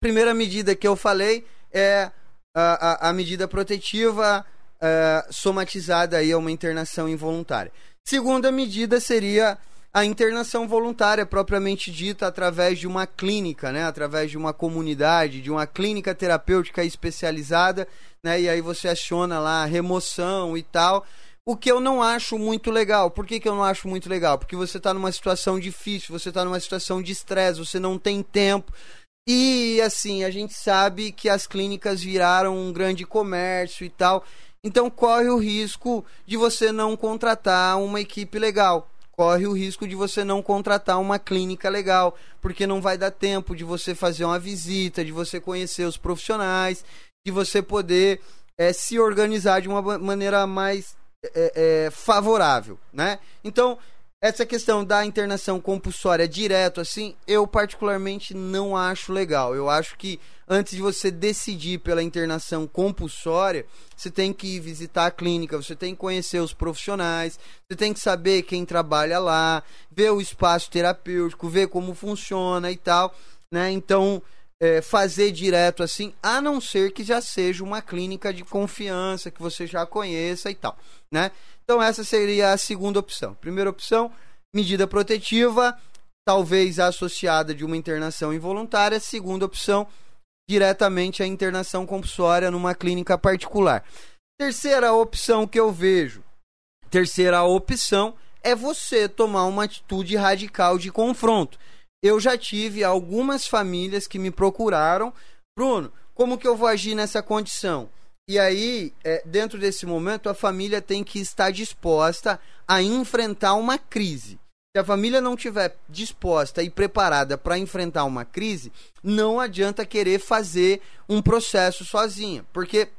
Primeira medida que eu falei é a, a, a medida protetiva é, somatizada aí a uma internação involuntária. Segunda medida seria a internação voluntária propriamente dita através de uma clínica, né? Através de uma comunidade, de uma clínica terapêutica especializada, né? E aí você aciona lá a remoção e tal. O que eu não acho muito legal. Por que, que eu não acho muito legal? Porque você está numa situação difícil, você está numa situação de estresse, você não tem tempo. E assim, a gente sabe que as clínicas viraram um grande comércio e tal. Então corre o risco de você não contratar uma equipe legal corre o risco de você não contratar uma clínica legal, porque não vai dar tempo de você fazer uma visita, de você conhecer os profissionais, de você poder é, se organizar de uma maneira mais é, é, favorável, né? Então, essa questão da internação compulsória direto, assim, eu particularmente não acho legal. Eu acho que antes de você decidir pela internação compulsória, você tem que visitar a clínica, você tem que conhecer os profissionais, você tem que saber quem trabalha lá, ver o espaço terapêutico, ver como funciona e tal, né? Então, é, fazer direto assim, a não ser que já seja uma clínica de confiança, que você já conheça e tal, né? Então essa seria a segunda opção. Primeira opção, medida protetiva, talvez associada de uma internação involuntária. Segunda opção, diretamente a internação compulsória numa clínica particular. Terceira opção que eu vejo, terceira opção é você tomar uma atitude radical de confronto. Eu já tive algumas famílias que me procuraram, Bruno, como que eu vou agir nessa condição? E aí, é, dentro desse momento, a família tem que estar disposta a enfrentar uma crise. Se a família não tiver disposta e preparada para enfrentar uma crise, não adianta querer fazer um processo sozinha, porque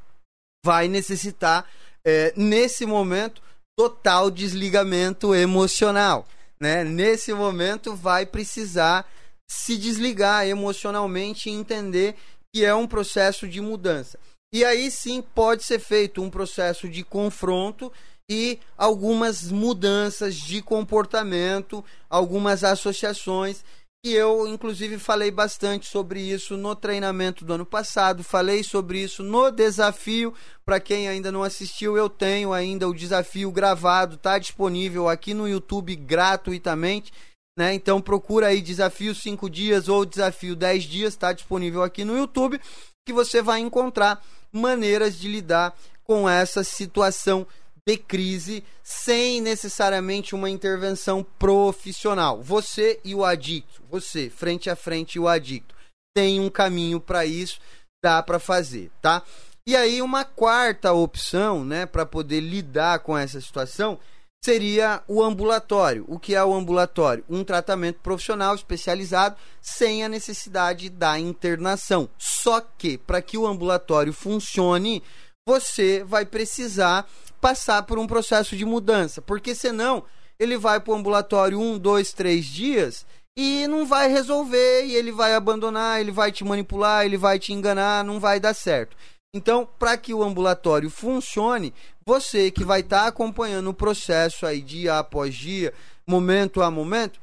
vai necessitar, é, nesse momento, total desligamento emocional. Né? Nesse momento, vai precisar se desligar emocionalmente e entender que é um processo de mudança. E aí sim pode ser feito um processo de confronto e algumas mudanças de comportamento, algumas associações. E eu, inclusive, falei bastante sobre isso no treinamento do ano passado, falei sobre isso no desafio. Para quem ainda não assistiu, eu tenho ainda o desafio gravado, está disponível aqui no YouTube gratuitamente. Né? Então procura aí desafio 5 dias ou desafio 10 dias, está disponível aqui no YouTube, que você vai encontrar maneiras de lidar com essa situação de crise sem necessariamente uma intervenção profissional. Você e o adicto, você, frente a frente e o adicto, tem um caminho para isso, dá para fazer, tá? E aí uma quarta opção, né, para poder lidar com essa situação seria o ambulatório. O que é o ambulatório? Um tratamento profissional especializado sem a necessidade da internação. Só que para que o ambulatório funcione, você vai precisar passar por um processo de mudança, porque senão ele vai para o ambulatório um, dois, três dias e não vai resolver, e ele vai abandonar, ele vai te manipular, ele vai te enganar, não vai dar certo. Então, para que o ambulatório funcione, você que vai estar tá acompanhando o processo aí dia após dia, momento a momento,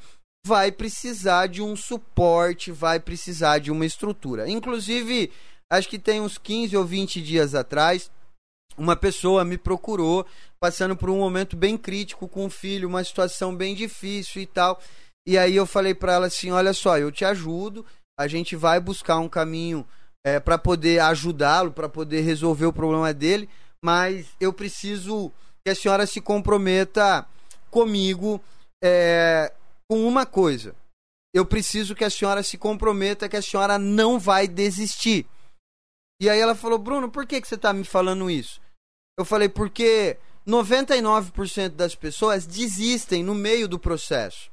vai precisar de um suporte, vai precisar de uma estrutura. Inclusive, acho que tem uns 15 ou 20 dias atrás, uma pessoa me procurou passando por um momento bem crítico com o filho, uma situação bem difícil e tal. E aí eu falei para ela assim: "Olha só, eu te ajudo, a gente vai buscar um caminho é, para poder ajudá-lo, para poder resolver o problema dele, mas eu preciso que a senhora se comprometa comigo é, com uma coisa. Eu preciso que a senhora se comprometa que a senhora não vai desistir. E aí ela falou: Bruno, por que, que você está me falando isso? Eu falei: porque 99% das pessoas desistem no meio do processo.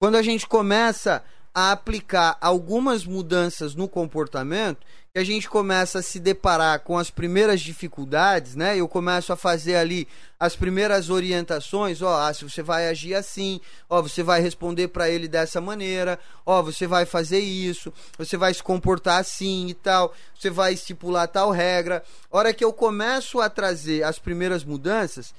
Quando a gente começa a aplicar algumas mudanças no comportamento, que a gente começa a se deparar com as primeiras dificuldades, né? Eu começo a fazer ali as primeiras orientações, ó, ah, se você vai agir assim, ó, você vai responder para ele dessa maneira, ó, você vai fazer isso, você vai se comportar assim e tal, você vai estipular tal regra. Hora que eu começo a trazer as primeiras mudanças,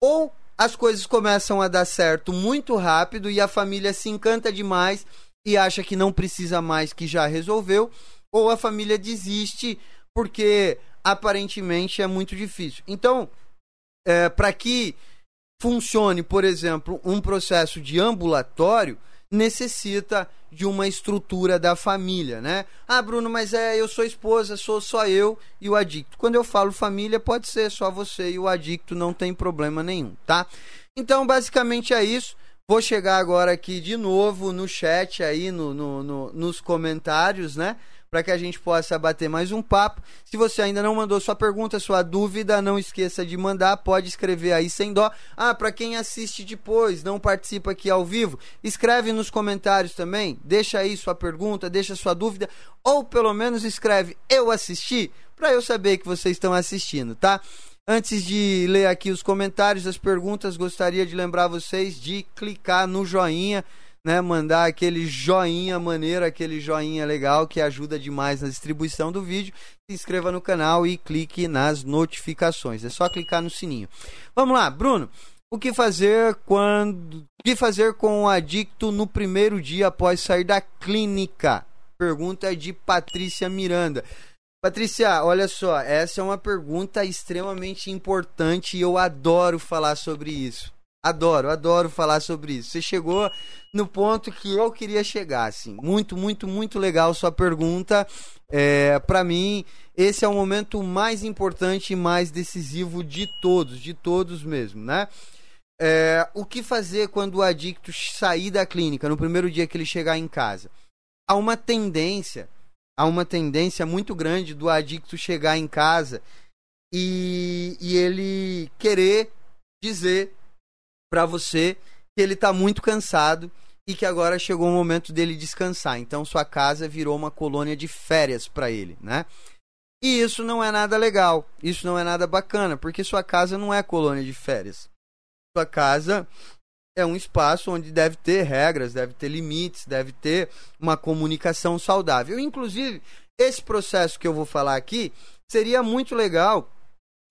ou as coisas começam a dar certo muito rápido e a família se encanta demais e acha que não precisa mais, que já resolveu, ou a família desiste porque aparentemente é muito difícil. Então, é, para que funcione, por exemplo, um processo de ambulatório, necessita de uma estrutura da família, né? Ah, Bruno, mas é eu sou esposa, sou só eu e o adicto. Quando eu falo família, pode ser só você e o adicto, não tem problema nenhum, tá? Então, basicamente é isso. Vou chegar agora aqui de novo no chat aí, no, no, no nos comentários, né? Para que a gente possa bater mais um papo. Se você ainda não mandou sua pergunta, sua dúvida, não esqueça de mandar. Pode escrever aí sem dó. Ah, para quem assiste depois, não participa aqui ao vivo, escreve nos comentários também. Deixa aí sua pergunta, deixa sua dúvida. Ou pelo menos escreve eu assisti, para eu saber que vocês estão assistindo, tá? Antes de ler aqui os comentários, as perguntas, gostaria de lembrar vocês de clicar no joinha, né? Mandar aquele joinha maneiro, aquele joinha legal que ajuda demais na distribuição do vídeo. Se inscreva no canal e clique nas notificações. É só clicar no sininho. Vamos lá, Bruno. O que fazer quando. O que fazer com o adicto no primeiro dia após sair da clínica? Pergunta de Patrícia Miranda. Patrícia, olha só, essa é uma pergunta extremamente importante e eu adoro falar sobre isso. Adoro, adoro falar sobre isso. Você chegou no ponto que eu queria chegar, assim. Muito, muito, muito legal sua pergunta. É, para mim, esse é o momento mais importante e mais decisivo de todos, de todos mesmo, né? É, o que fazer quando o adicto sair da clínica no primeiro dia que ele chegar em casa? Há uma tendência há uma tendência muito grande do adicto chegar em casa e, e ele querer dizer para você que ele está muito cansado e que agora chegou o momento dele descansar. Então sua casa virou uma colônia de férias para ele, né? E isso não é nada legal, isso não é nada bacana, porque sua casa não é colônia de férias. Sua casa é um espaço onde deve ter regras, deve ter limites, deve ter uma comunicação saudável. Inclusive, esse processo que eu vou falar aqui seria muito legal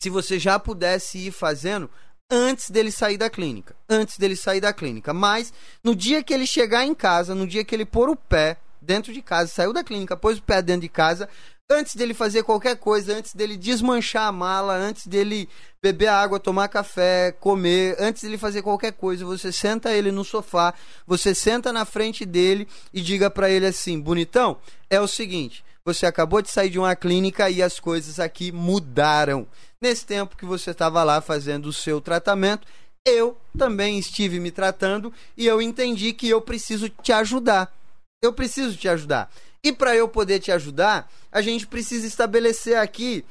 se você já pudesse ir fazendo antes dele sair da clínica. Antes dele sair da clínica. Mas no dia que ele chegar em casa, no dia que ele pôr o pé dentro de casa, saiu da clínica, pôs o pé dentro de casa, antes dele fazer qualquer coisa, antes dele desmanchar a mala, antes dele beber água, tomar café, comer, antes dele fazer qualquer coisa, você senta ele no sofá, você senta na frente dele e diga para ele assim: "Bonitão, é o seguinte, você acabou de sair de uma clínica e as coisas aqui mudaram. Nesse tempo que você estava lá fazendo o seu tratamento, eu também estive me tratando e eu entendi que eu preciso te ajudar. Eu preciso te ajudar. E para eu poder te ajudar, a gente precisa estabelecer aqui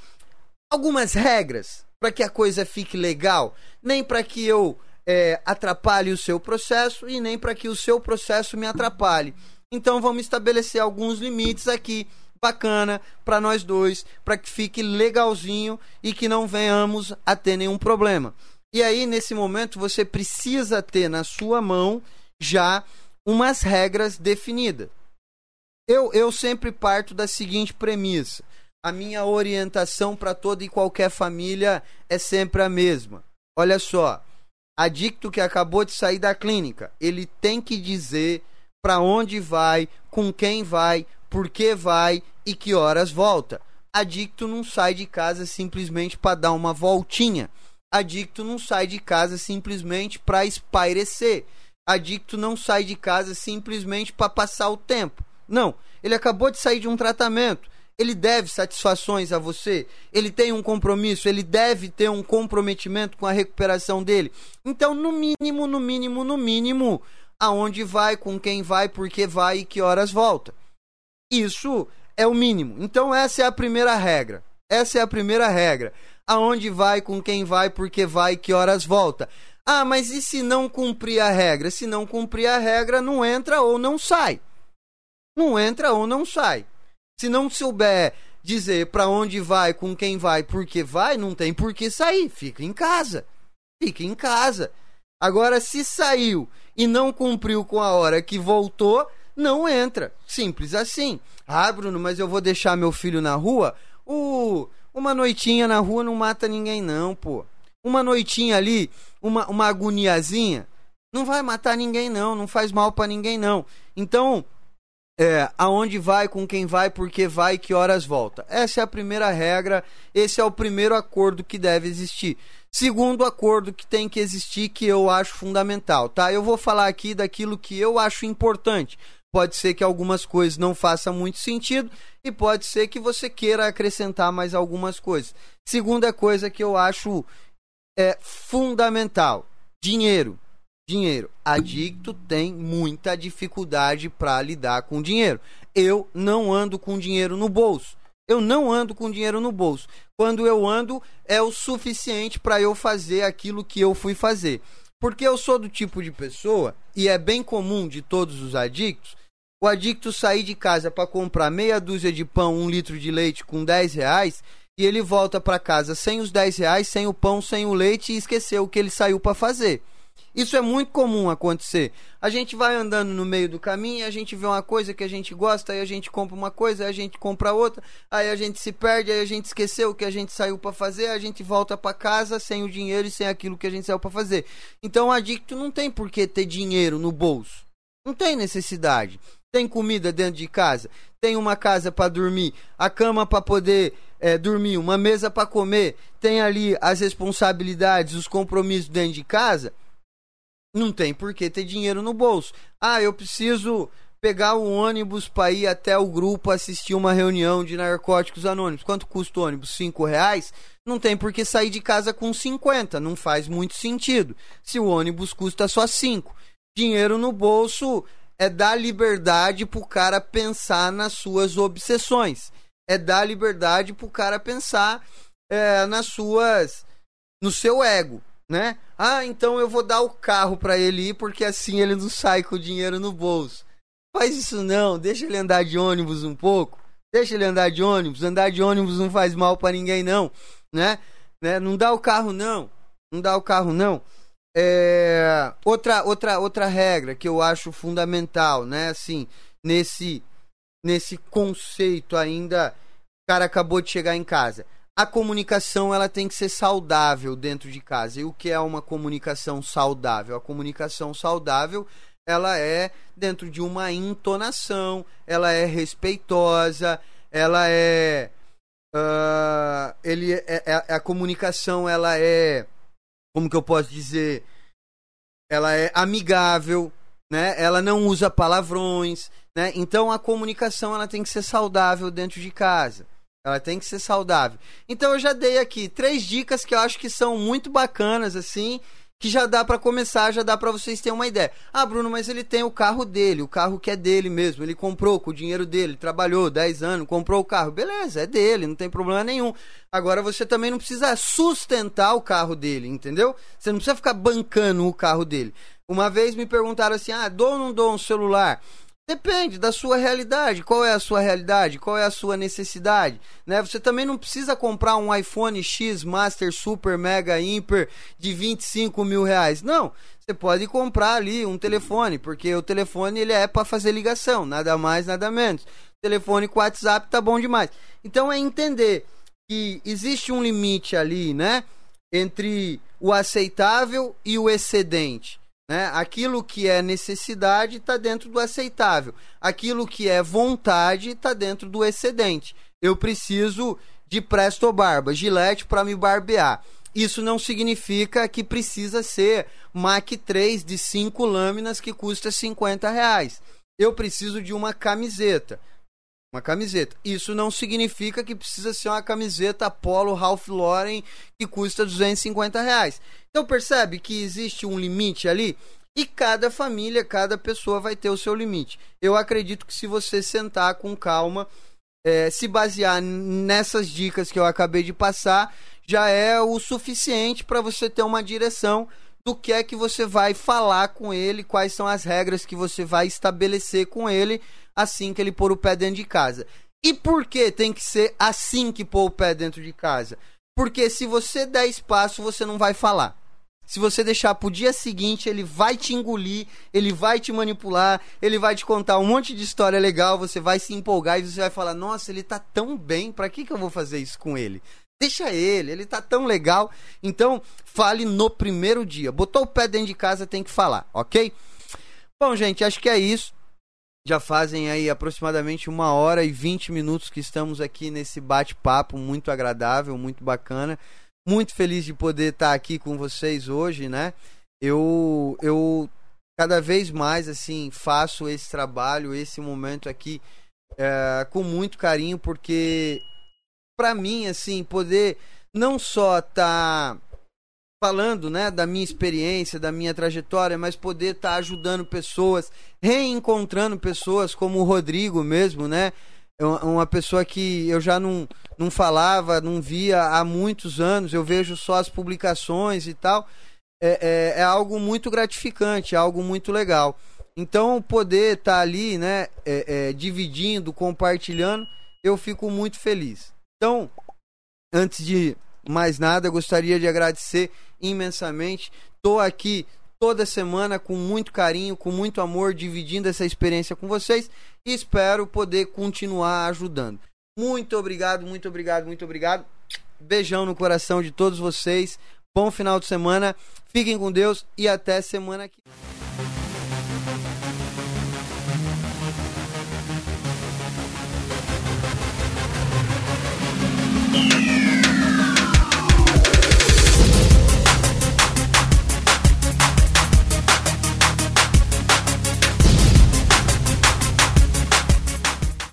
algumas regras para que a coisa fique legal, nem para que eu é, atrapalhe o seu processo e nem para que o seu processo me atrapalhe. Então vamos estabelecer alguns limites aqui bacana para nós dois, para que fique legalzinho e que não venhamos a ter nenhum problema. E aí, nesse momento, você precisa ter na sua mão já umas regras definidas. Eu, eu sempre parto da seguinte premissa: a minha orientação para toda e qualquer família é sempre a mesma. Olha só, adicto que acabou de sair da clínica, ele tem que dizer para onde vai, com quem vai, por que vai e que horas volta. Adicto não sai de casa simplesmente para dar uma voltinha. Adicto não sai de casa simplesmente para espairecer. Adicto não sai de casa simplesmente para passar o tempo. Não, ele acabou de sair de um tratamento. Ele deve satisfações a você, ele tem um compromisso, ele deve ter um comprometimento com a recuperação dele. Então, no mínimo, no mínimo, no mínimo, aonde vai, com quem vai, por que vai e que horas volta. Isso é o mínimo. Então essa é a primeira regra. Essa é a primeira regra. Aonde vai, com quem vai, por que vai, que horas volta. Ah, mas e se não cumprir a regra? Se não cumprir a regra, não entra ou não sai. Não entra ou não sai. Se não souber dizer para onde vai, com quem vai, por que vai, não tem por que sair. Fica em casa. Fica em casa. Agora, se saiu e não cumpriu com a hora que voltou, não entra. Simples assim. Ah, Bruno, mas eu vou deixar meu filho na rua? Uh, uma noitinha na rua não mata ninguém, não, pô. Uma noitinha ali, uma, uma agoniazinha, não vai matar ninguém, não. Não faz mal para ninguém, não. Então, é, aonde vai, com quem vai, por que vai, que horas volta. Essa é a primeira regra, esse é o primeiro acordo que deve existir. Segundo acordo que tem que existir, que eu acho fundamental, tá? Eu vou falar aqui daquilo que eu acho importante. Pode ser que algumas coisas não façam muito sentido e pode ser que você queira acrescentar mais algumas coisas. Segunda coisa que eu acho é fundamental: dinheiro. Dinheiro. Adicto tem muita dificuldade para lidar com dinheiro. Eu não ando com dinheiro no bolso. Eu não ando com dinheiro no bolso. Quando eu ando, é o suficiente para eu fazer aquilo que eu fui fazer. Porque eu sou do tipo de pessoa, e é bem comum de todos os adictos, o adicto sair de casa para comprar meia dúzia de pão, um litro de leite com 10 reais e ele volta para casa sem os 10 reais, sem o pão, sem o leite e esqueceu o que ele saiu para fazer. Isso é muito comum acontecer. A gente vai andando no meio do caminho, a gente vê uma coisa que a gente gosta, aí a gente compra uma coisa, aí a gente compra outra, aí a gente se perde, aí a gente esqueceu o que a gente saiu para fazer, a gente volta para casa sem o dinheiro e sem aquilo que a gente saiu para fazer. Então o adicto não tem por que ter dinheiro no bolso. Não tem necessidade tem comida dentro de casa, tem uma casa para dormir, a cama para poder é, dormir, uma mesa para comer, tem ali as responsabilidades, os compromissos dentro de casa, não tem por que ter dinheiro no bolso. Ah, eu preciso pegar o ônibus para ir até o grupo assistir uma reunião de narcóticos anônimos. Quanto custa o ônibus? Cinco reais? Não tem por que sair de casa com 50. Não faz muito sentido. Se o ônibus custa só cinco. Dinheiro no bolso é dar liberdade pro cara pensar nas suas obsessões. É dar liberdade pro cara pensar é, nas suas. no seu ego. né? Ah, então eu vou dar o carro para ele ir porque assim ele não sai com o dinheiro no bolso. Faz isso não, deixa ele andar de ônibus um pouco. Deixa ele andar de ônibus, andar de ônibus não faz mal para ninguém não, né? né? Não dá o carro não. Não dá o carro não. É... outra outra outra regra que eu acho fundamental, né? Assim, nesse nesse conceito ainda, o cara acabou de chegar em casa. A comunicação ela tem que ser saudável dentro de casa. E o que é uma comunicação saudável? A comunicação saudável ela é dentro de uma entonação, ela é respeitosa, ela é uh, ele é, é, a comunicação ela é como que eu posso dizer? Ela é amigável né? Ela não usa palavrões né? Então a comunicação ela tem que ser saudável dentro de casa. Ela tem que ser saudável. Então eu já dei aqui três dicas que eu acho que são muito bacanas assim, que já dá para começar, já dá para vocês terem uma ideia. Ah, Bruno, mas ele tem o carro dele, o carro que é dele mesmo. Ele comprou com o dinheiro dele, trabalhou 10 anos, comprou o carro. Beleza, é dele, não tem problema nenhum. Agora você também não precisa sustentar o carro dele, entendeu? Você não precisa ficar bancando o carro dele. Uma vez me perguntaram assim: "Ah, dou ou não dou um celular?" Depende da sua realidade. Qual é a sua realidade? Qual é a sua necessidade? Né? Você também não precisa comprar um iPhone X Master Super Mega Imper de 25 mil reais. Não. Você pode comprar ali um telefone, porque o telefone ele é para fazer ligação, nada mais, nada menos. Telefone com WhatsApp tá bom demais. Então é entender que existe um limite ali, né? Entre o aceitável e o excedente. Né? Aquilo que é necessidade está dentro do aceitável. Aquilo que é vontade está dentro do excedente. Eu preciso de Presto Barba, Gillette para me barbear. Isso não significa que precisa ser Mac 3 de 5 lâminas que custa 50 reais. Eu preciso de uma camiseta. Uma camiseta. Isso não significa que precisa ser uma camiseta Polo Ralph Lauren que custa 250 reais. Então percebe que existe um limite ali e cada família, cada pessoa vai ter o seu limite. Eu acredito que se você sentar com calma, é, se basear nessas dicas que eu acabei de passar, já é o suficiente para você ter uma direção do que é que você vai falar com ele, quais são as regras que você vai estabelecer com ele assim que ele pôr o pé dentro de casa. E por que tem que ser assim que pôr o pé dentro de casa? Porque se você der espaço, você não vai falar. Se você deixar pro dia seguinte, ele vai te engolir, ele vai te manipular, ele vai te contar um monte de história legal, você vai se empolgar e você vai falar: "Nossa, ele tá tão bem, para que que eu vou fazer isso com ele?" Deixa ele, ele tá tão legal. Então, fale no primeiro dia. Botou o pé dentro de casa, tem que falar, ok? Bom, gente, acho que é isso. Já fazem aí aproximadamente uma hora e vinte minutos que estamos aqui nesse bate-papo muito agradável, muito bacana muito feliz de poder estar aqui com vocês hoje, né? Eu, eu cada vez mais assim faço esse trabalho, esse momento aqui é, com muito carinho, porque para mim assim poder não só estar tá falando, né, da minha experiência, da minha trajetória, mas poder estar tá ajudando pessoas, reencontrando pessoas como o Rodrigo mesmo, né? É uma pessoa que eu já não, não falava, não via há muitos anos, eu vejo só as publicações e tal. É, é, é algo muito gratificante, é algo muito legal. Então, poder estar tá ali, né, é, é, dividindo, compartilhando, eu fico muito feliz. Então, antes de mais nada, gostaria de agradecer imensamente. Estou aqui toda semana com muito carinho, com muito amor, dividindo essa experiência com vocês e espero poder continuar ajudando. Muito obrigado, muito obrigado, muito obrigado. Beijão no coração de todos vocês. Bom final de semana. Fiquem com Deus e até semana que